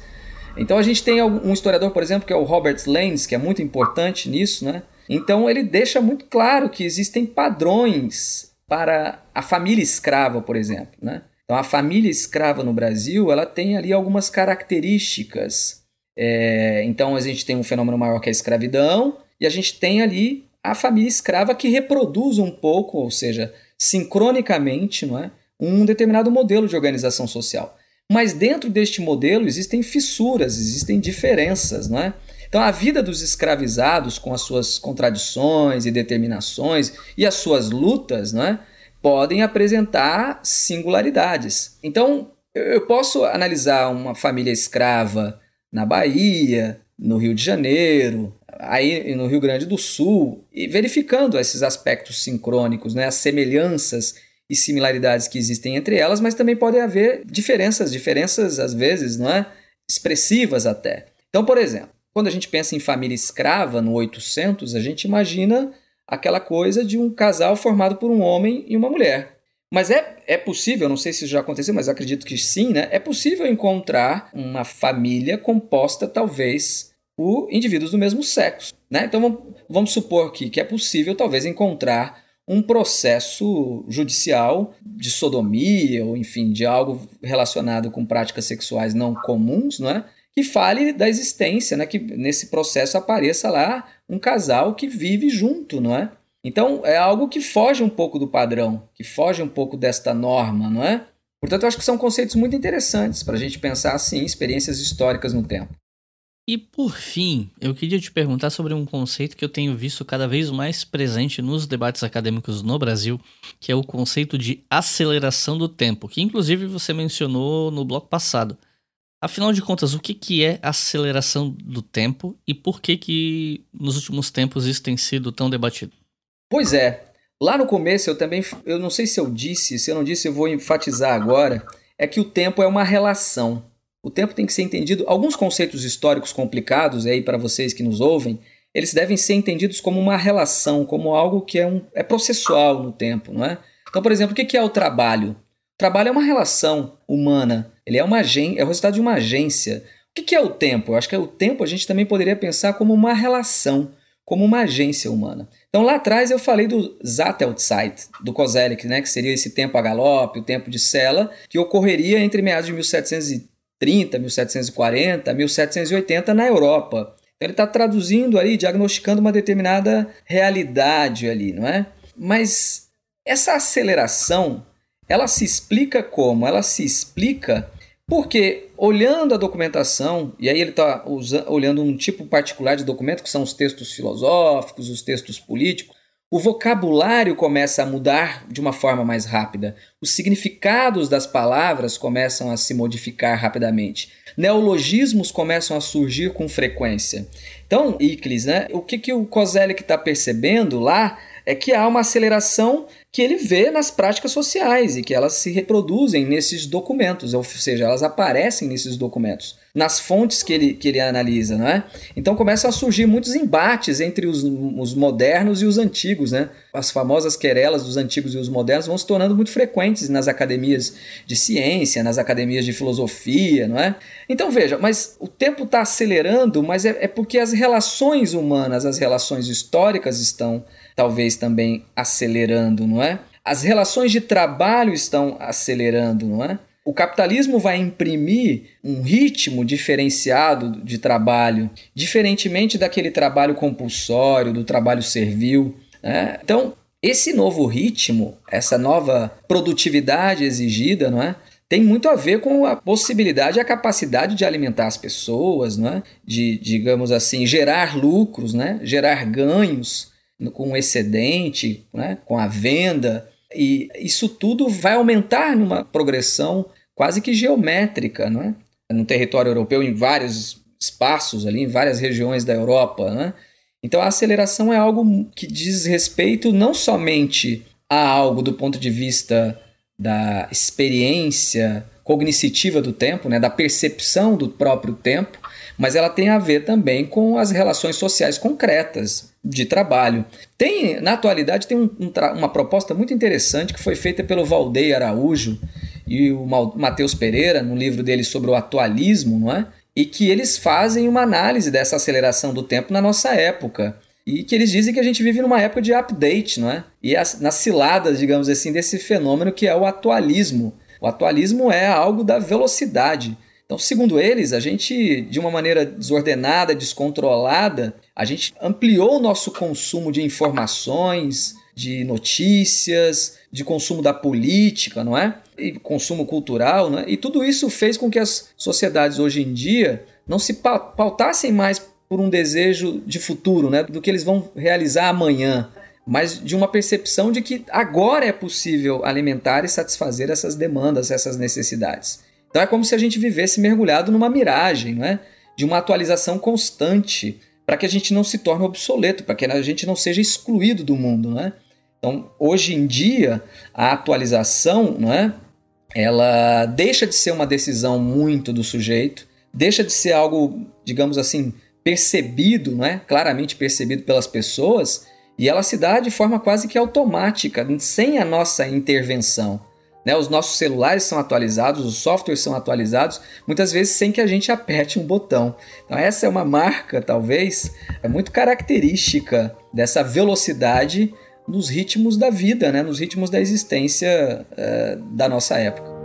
então a gente tem um historiador, por exemplo, que é o Robert Lanes, que é muito importante nisso, né? Então ele deixa muito claro que existem padrões para a família escrava, por exemplo, né? Então a família escrava no Brasil, ela tem ali algumas características. É, então a gente tem um fenômeno maior que a escravidão e a gente tem ali a família escrava que reproduz um pouco, ou seja, sincronicamente, não é, um determinado modelo de organização social. Mas dentro deste modelo existem fissuras, existem diferenças, não é? Então a vida dos escravizados, com as suas contradições e determinações e as suas lutas, não é? podem apresentar singularidades. Então eu posso analisar uma família escrava na Bahia, no Rio de Janeiro, aí no Rio Grande do Sul, e verificando esses aspectos sincrônicos, né, as semelhanças e similaridades que existem entre elas, mas também pode haver diferenças, diferenças às vezes, não é, expressivas até. Então, por exemplo, quando a gente pensa em família escrava no 800, a gente imagina aquela coisa de um casal formado por um homem e uma mulher. Mas é, é possível, não sei se já aconteceu, mas acredito que sim, né? É possível encontrar uma família composta, talvez, por indivíduos do mesmo sexo. Né? Então vamos, supor que, que é possível, talvez, encontrar um processo judicial de sodomia, ou enfim, de algo relacionado com práticas sexuais não comuns, não é? que fale da existência, né? que nesse processo apareça lá um casal que vive junto, não é? Então é algo que foge um pouco do padrão, que foge um pouco desta norma, não é? Portanto, eu acho que são conceitos muito interessantes para a gente pensar assim, experiências históricas no tempo. E por fim, eu queria te perguntar sobre um conceito que eu tenho visto cada vez mais presente nos debates acadêmicos no Brasil, que é o conceito de aceleração do tempo, que inclusive você mencionou no bloco passado. Afinal de contas, o que, que é aceleração do tempo e por que, que nos últimos tempos isso tem sido tão debatido? Pois é. Lá no começo eu também, eu não sei se eu disse, se eu não disse eu vou enfatizar agora, é que o tempo é uma relação. O tempo tem que ser entendido. Alguns conceitos históricos complicados aí para vocês que nos ouvem, eles devem ser entendidos como uma relação, como algo que é, um, é processual no tempo, não é? Então, por exemplo, o que é o trabalho? O trabalho é uma relação humana. Ele é uma é o resultado de uma agência. O que é o tempo? Eu acho que o tempo a gente também poderia pensar como uma relação, como uma agência humana. Então lá atrás eu falei do Zattelzeit, do Kozelik, né, que seria esse tempo a galope, o tempo de Sela, que ocorreria entre meados de 1730, 1740, 1780 na Europa. Então ele está traduzindo ali, diagnosticando uma determinada realidade ali, não é? Mas essa aceleração, ela se explica como? Ela se explica porque, olhando a documentação, e aí ele está olhando um tipo particular de documento, que são os textos filosóficos, os textos políticos, o vocabulário começa a mudar de uma forma mais rápida. Os significados das palavras começam a se modificar rapidamente. Neologismos começam a surgir com frequência. Então, Iclis, né, o que, que o Kozelik está percebendo lá é que há uma aceleração que ele vê nas práticas sociais e que elas se reproduzem nesses documentos, ou seja, elas aparecem nesses documentos, nas fontes que ele, que ele analisa. Né? Então começam a surgir muitos embates entre os, os modernos e os antigos. Né? As famosas querelas dos antigos e os modernos vão se tornando muito frequentes nas academias de ciência, nas academias de filosofia. Não é? Então veja, mas o tempo está acelerando, mas é, é porque as relações humanas, as relações históricas estão talvez também acelerando, não é? As relações de trabalho estão acelerando, não é? O capitalismo vai imprimir um ritmo diferenciado de trabalho, diferentemente daquele trabalho compulsório, do trabalho servil. Né? Então, esse novo ritmo, essa nova produtividade exigida, não é? tem muito a ver com a possibilidade a capacidade de alimentar as pessoas, não é? de, digamos assim, gerar lucros, né? gerar ganhos com excedente, né, com a venda, e isso tudo vai aumentar numa progressão quase que geométrica, não é? no território europeu, em vários espaços ali, em várias regiões da Europa. Né? Então a aceleração é algo que diz respeito não somente a algo do ponto de vista da experiência cognitiva do tempo, né, da percepção do próprio tempo, mas ela tem a ver também com as relações sociais concretas de trabalho. Tem, na atualidade, tem um, um, uma proposta muito interessante que foi feita pelo Valdeir Araújo e o Matheus Pereira, no livro dele sobre o atualismo, não é? E que eles fazem uma análise dessa aceleração do tempo na nossa época. E que eles dizem que a gente vive numa época de update, não é? E as, nas ciladas, digamos assim, desse fenômeno que é o atualismo. O atualismo é algo da velocidade. Então, segundo eles, a gente, de uma maneira desordenada, descontrolada, a gente ampliou o nosso consumo de informações, de notícias, de consumo da política, não é? E consumo cultural, não é? E tudo isso fez com que as sociedades hoje em dia não se pautassem mais por um desejo de futuro, né? Do que eles vão realizar amanhã, mas de uma percepção de que agora é possível alimentar e satisfazer essas demandas, essas necessidades. Então é como se a gente vivesse mergulhado numa miragem, não é? de uma atualização constante, para que a gente não se torne obsoleto, para que a gente não seja excluído do mundo. Não é? Então, hoje em dia, a atualização não é? ela deixa de ser uma decisão muito do sujeito, deixa de ser algo, digamos assim, percebido, não é? claramente percebido pelas pessoas, E ela se dá de forma quase que automática, sem a nossa intervenção. Né? Os nossos celulares são atualizados, os softwares são atualizados, muitas vezes sem que a gente aperte um botão. Então, essa é uma marca, talvez, é muito característica dessa velocidade nos ritmos da vida, né? nos ritmos da existência uh, da nossa época.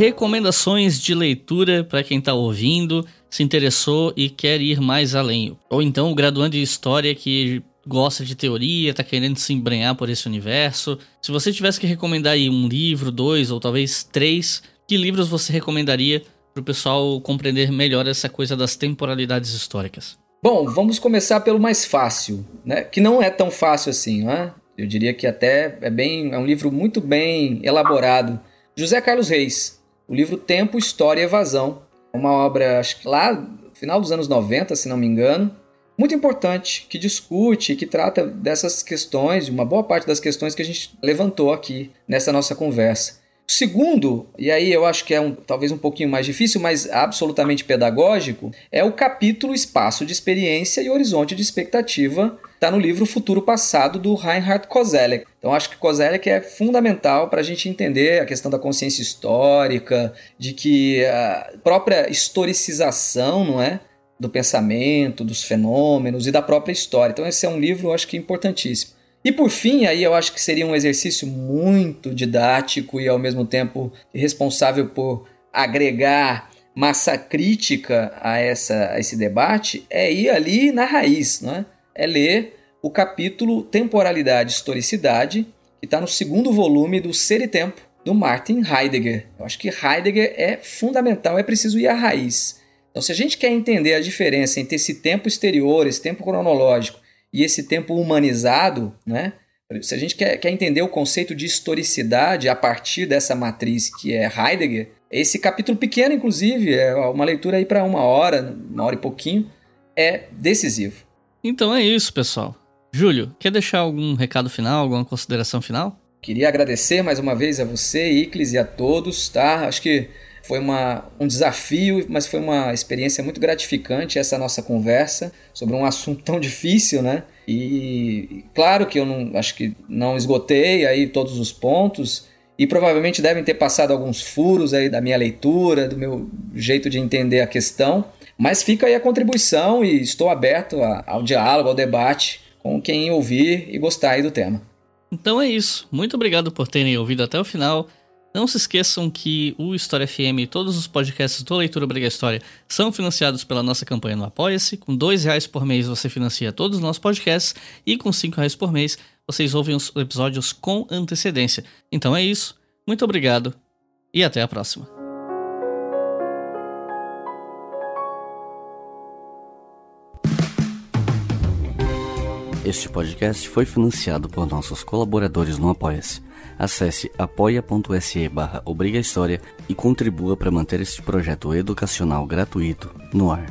Recomendações de leitura para quem está ouvindo, se interessou e quer ir mais além. Ou então o graduando de história que gosta de teoria, está querendo se embrenhar por esse universo. Se você tivesse que recomendar aí um livro, dois ou talvez três, que livros você recomendaria para o pessoal compreender melhor essa coisa das temporalidades históricas? Bom, vamos começar pelo mais fácil, né? Que não é tão fácil assim, né? Eu diria que até é bem, é um livro muito bem elaborado. José Carlos Reis, o livro Tempo, História e Evasão. Uma obra, acho que lá no final dos anos 90, se não me engano, muito importante, que discute, que trata dessas questões, uma boa parte das questões que a gente levantou aqui nessa nossa conversa. Segundo, e aí eu acho que é um, talvez um pouquinho mais difícil, mas absolutamente pedagógico, é o capítulo Espaço de Experiência e Horizonte de Expectativa, está no livro Futuro Passado do Reinhard Koselleck. Então acho que Koselleck é fundamental para a gente entender a questão da consciência histórica, de que a própria historicização, não é? do pensamento, dos fenômenos e da própria história. Então esse é um livro, acho que importantíssimo. E por fim, aí eu acho que seria um exercício muito didático e ao mesmo tempo responsável por agregar massa crítica a, essa, a esse debate, é ir ali na raiz, não é? é ler o capítulo Temporalidade e Historicidade, que está no segundo volume do Ser e Tempo, do Martin Heidegger. Eu acho que Heidegger é fundamental, é preciso ir à raiz. Então, se a gente quer entender a diferença entre esse tempo exterior, esse tempo cronológico e esse tempo humanizado, né? Se a gente quer, quer entender o conceito de historicidade a partir dessa matriz que é Heidegger, esse capítulo pequeno, inclusive, é uma leitura aí para uma hora, uma hora e pouquinho, é decisivo. Então é isso, pessoal. Júlio, quer deixar algum recado final, alguma consideração final? Queria agradecer mais uma vez a você, Iclis, e a todos, tá? Acho que foi uma, um desafio, mas foi uma experiência muito gratificante essa nossa conversa sobre um assunto tão difícil, né? E claro que eu não acho que não esgotei aí todos os pontos e provavelmente devem ter passado alguns furos aí da minha leitura, do meu jeito de entender a questão, mas fica aí a contribuição e estou aberto a, ao diálogo, ao debate com quem ouvir e gostar aí do tema. Então é isso. Muito obrigado por terem ouvido até o final. Não se esqueçam que o História FM e todos os podcasts do Leitura Obriga História são financiados pela nossa campanha no Apoia-se. Com dois reais por mês você financia todos os nossos podcasts e com cinco reais por mês vocês ouvem os episódios com antecedência. Então é isso. Muito obrigado e até a próxima. Este podcast foi financiado por nossos colaboradores no Apoia-se. Acesse apoia.se barra e contribua para manter este projeto educacional gratuito no ar.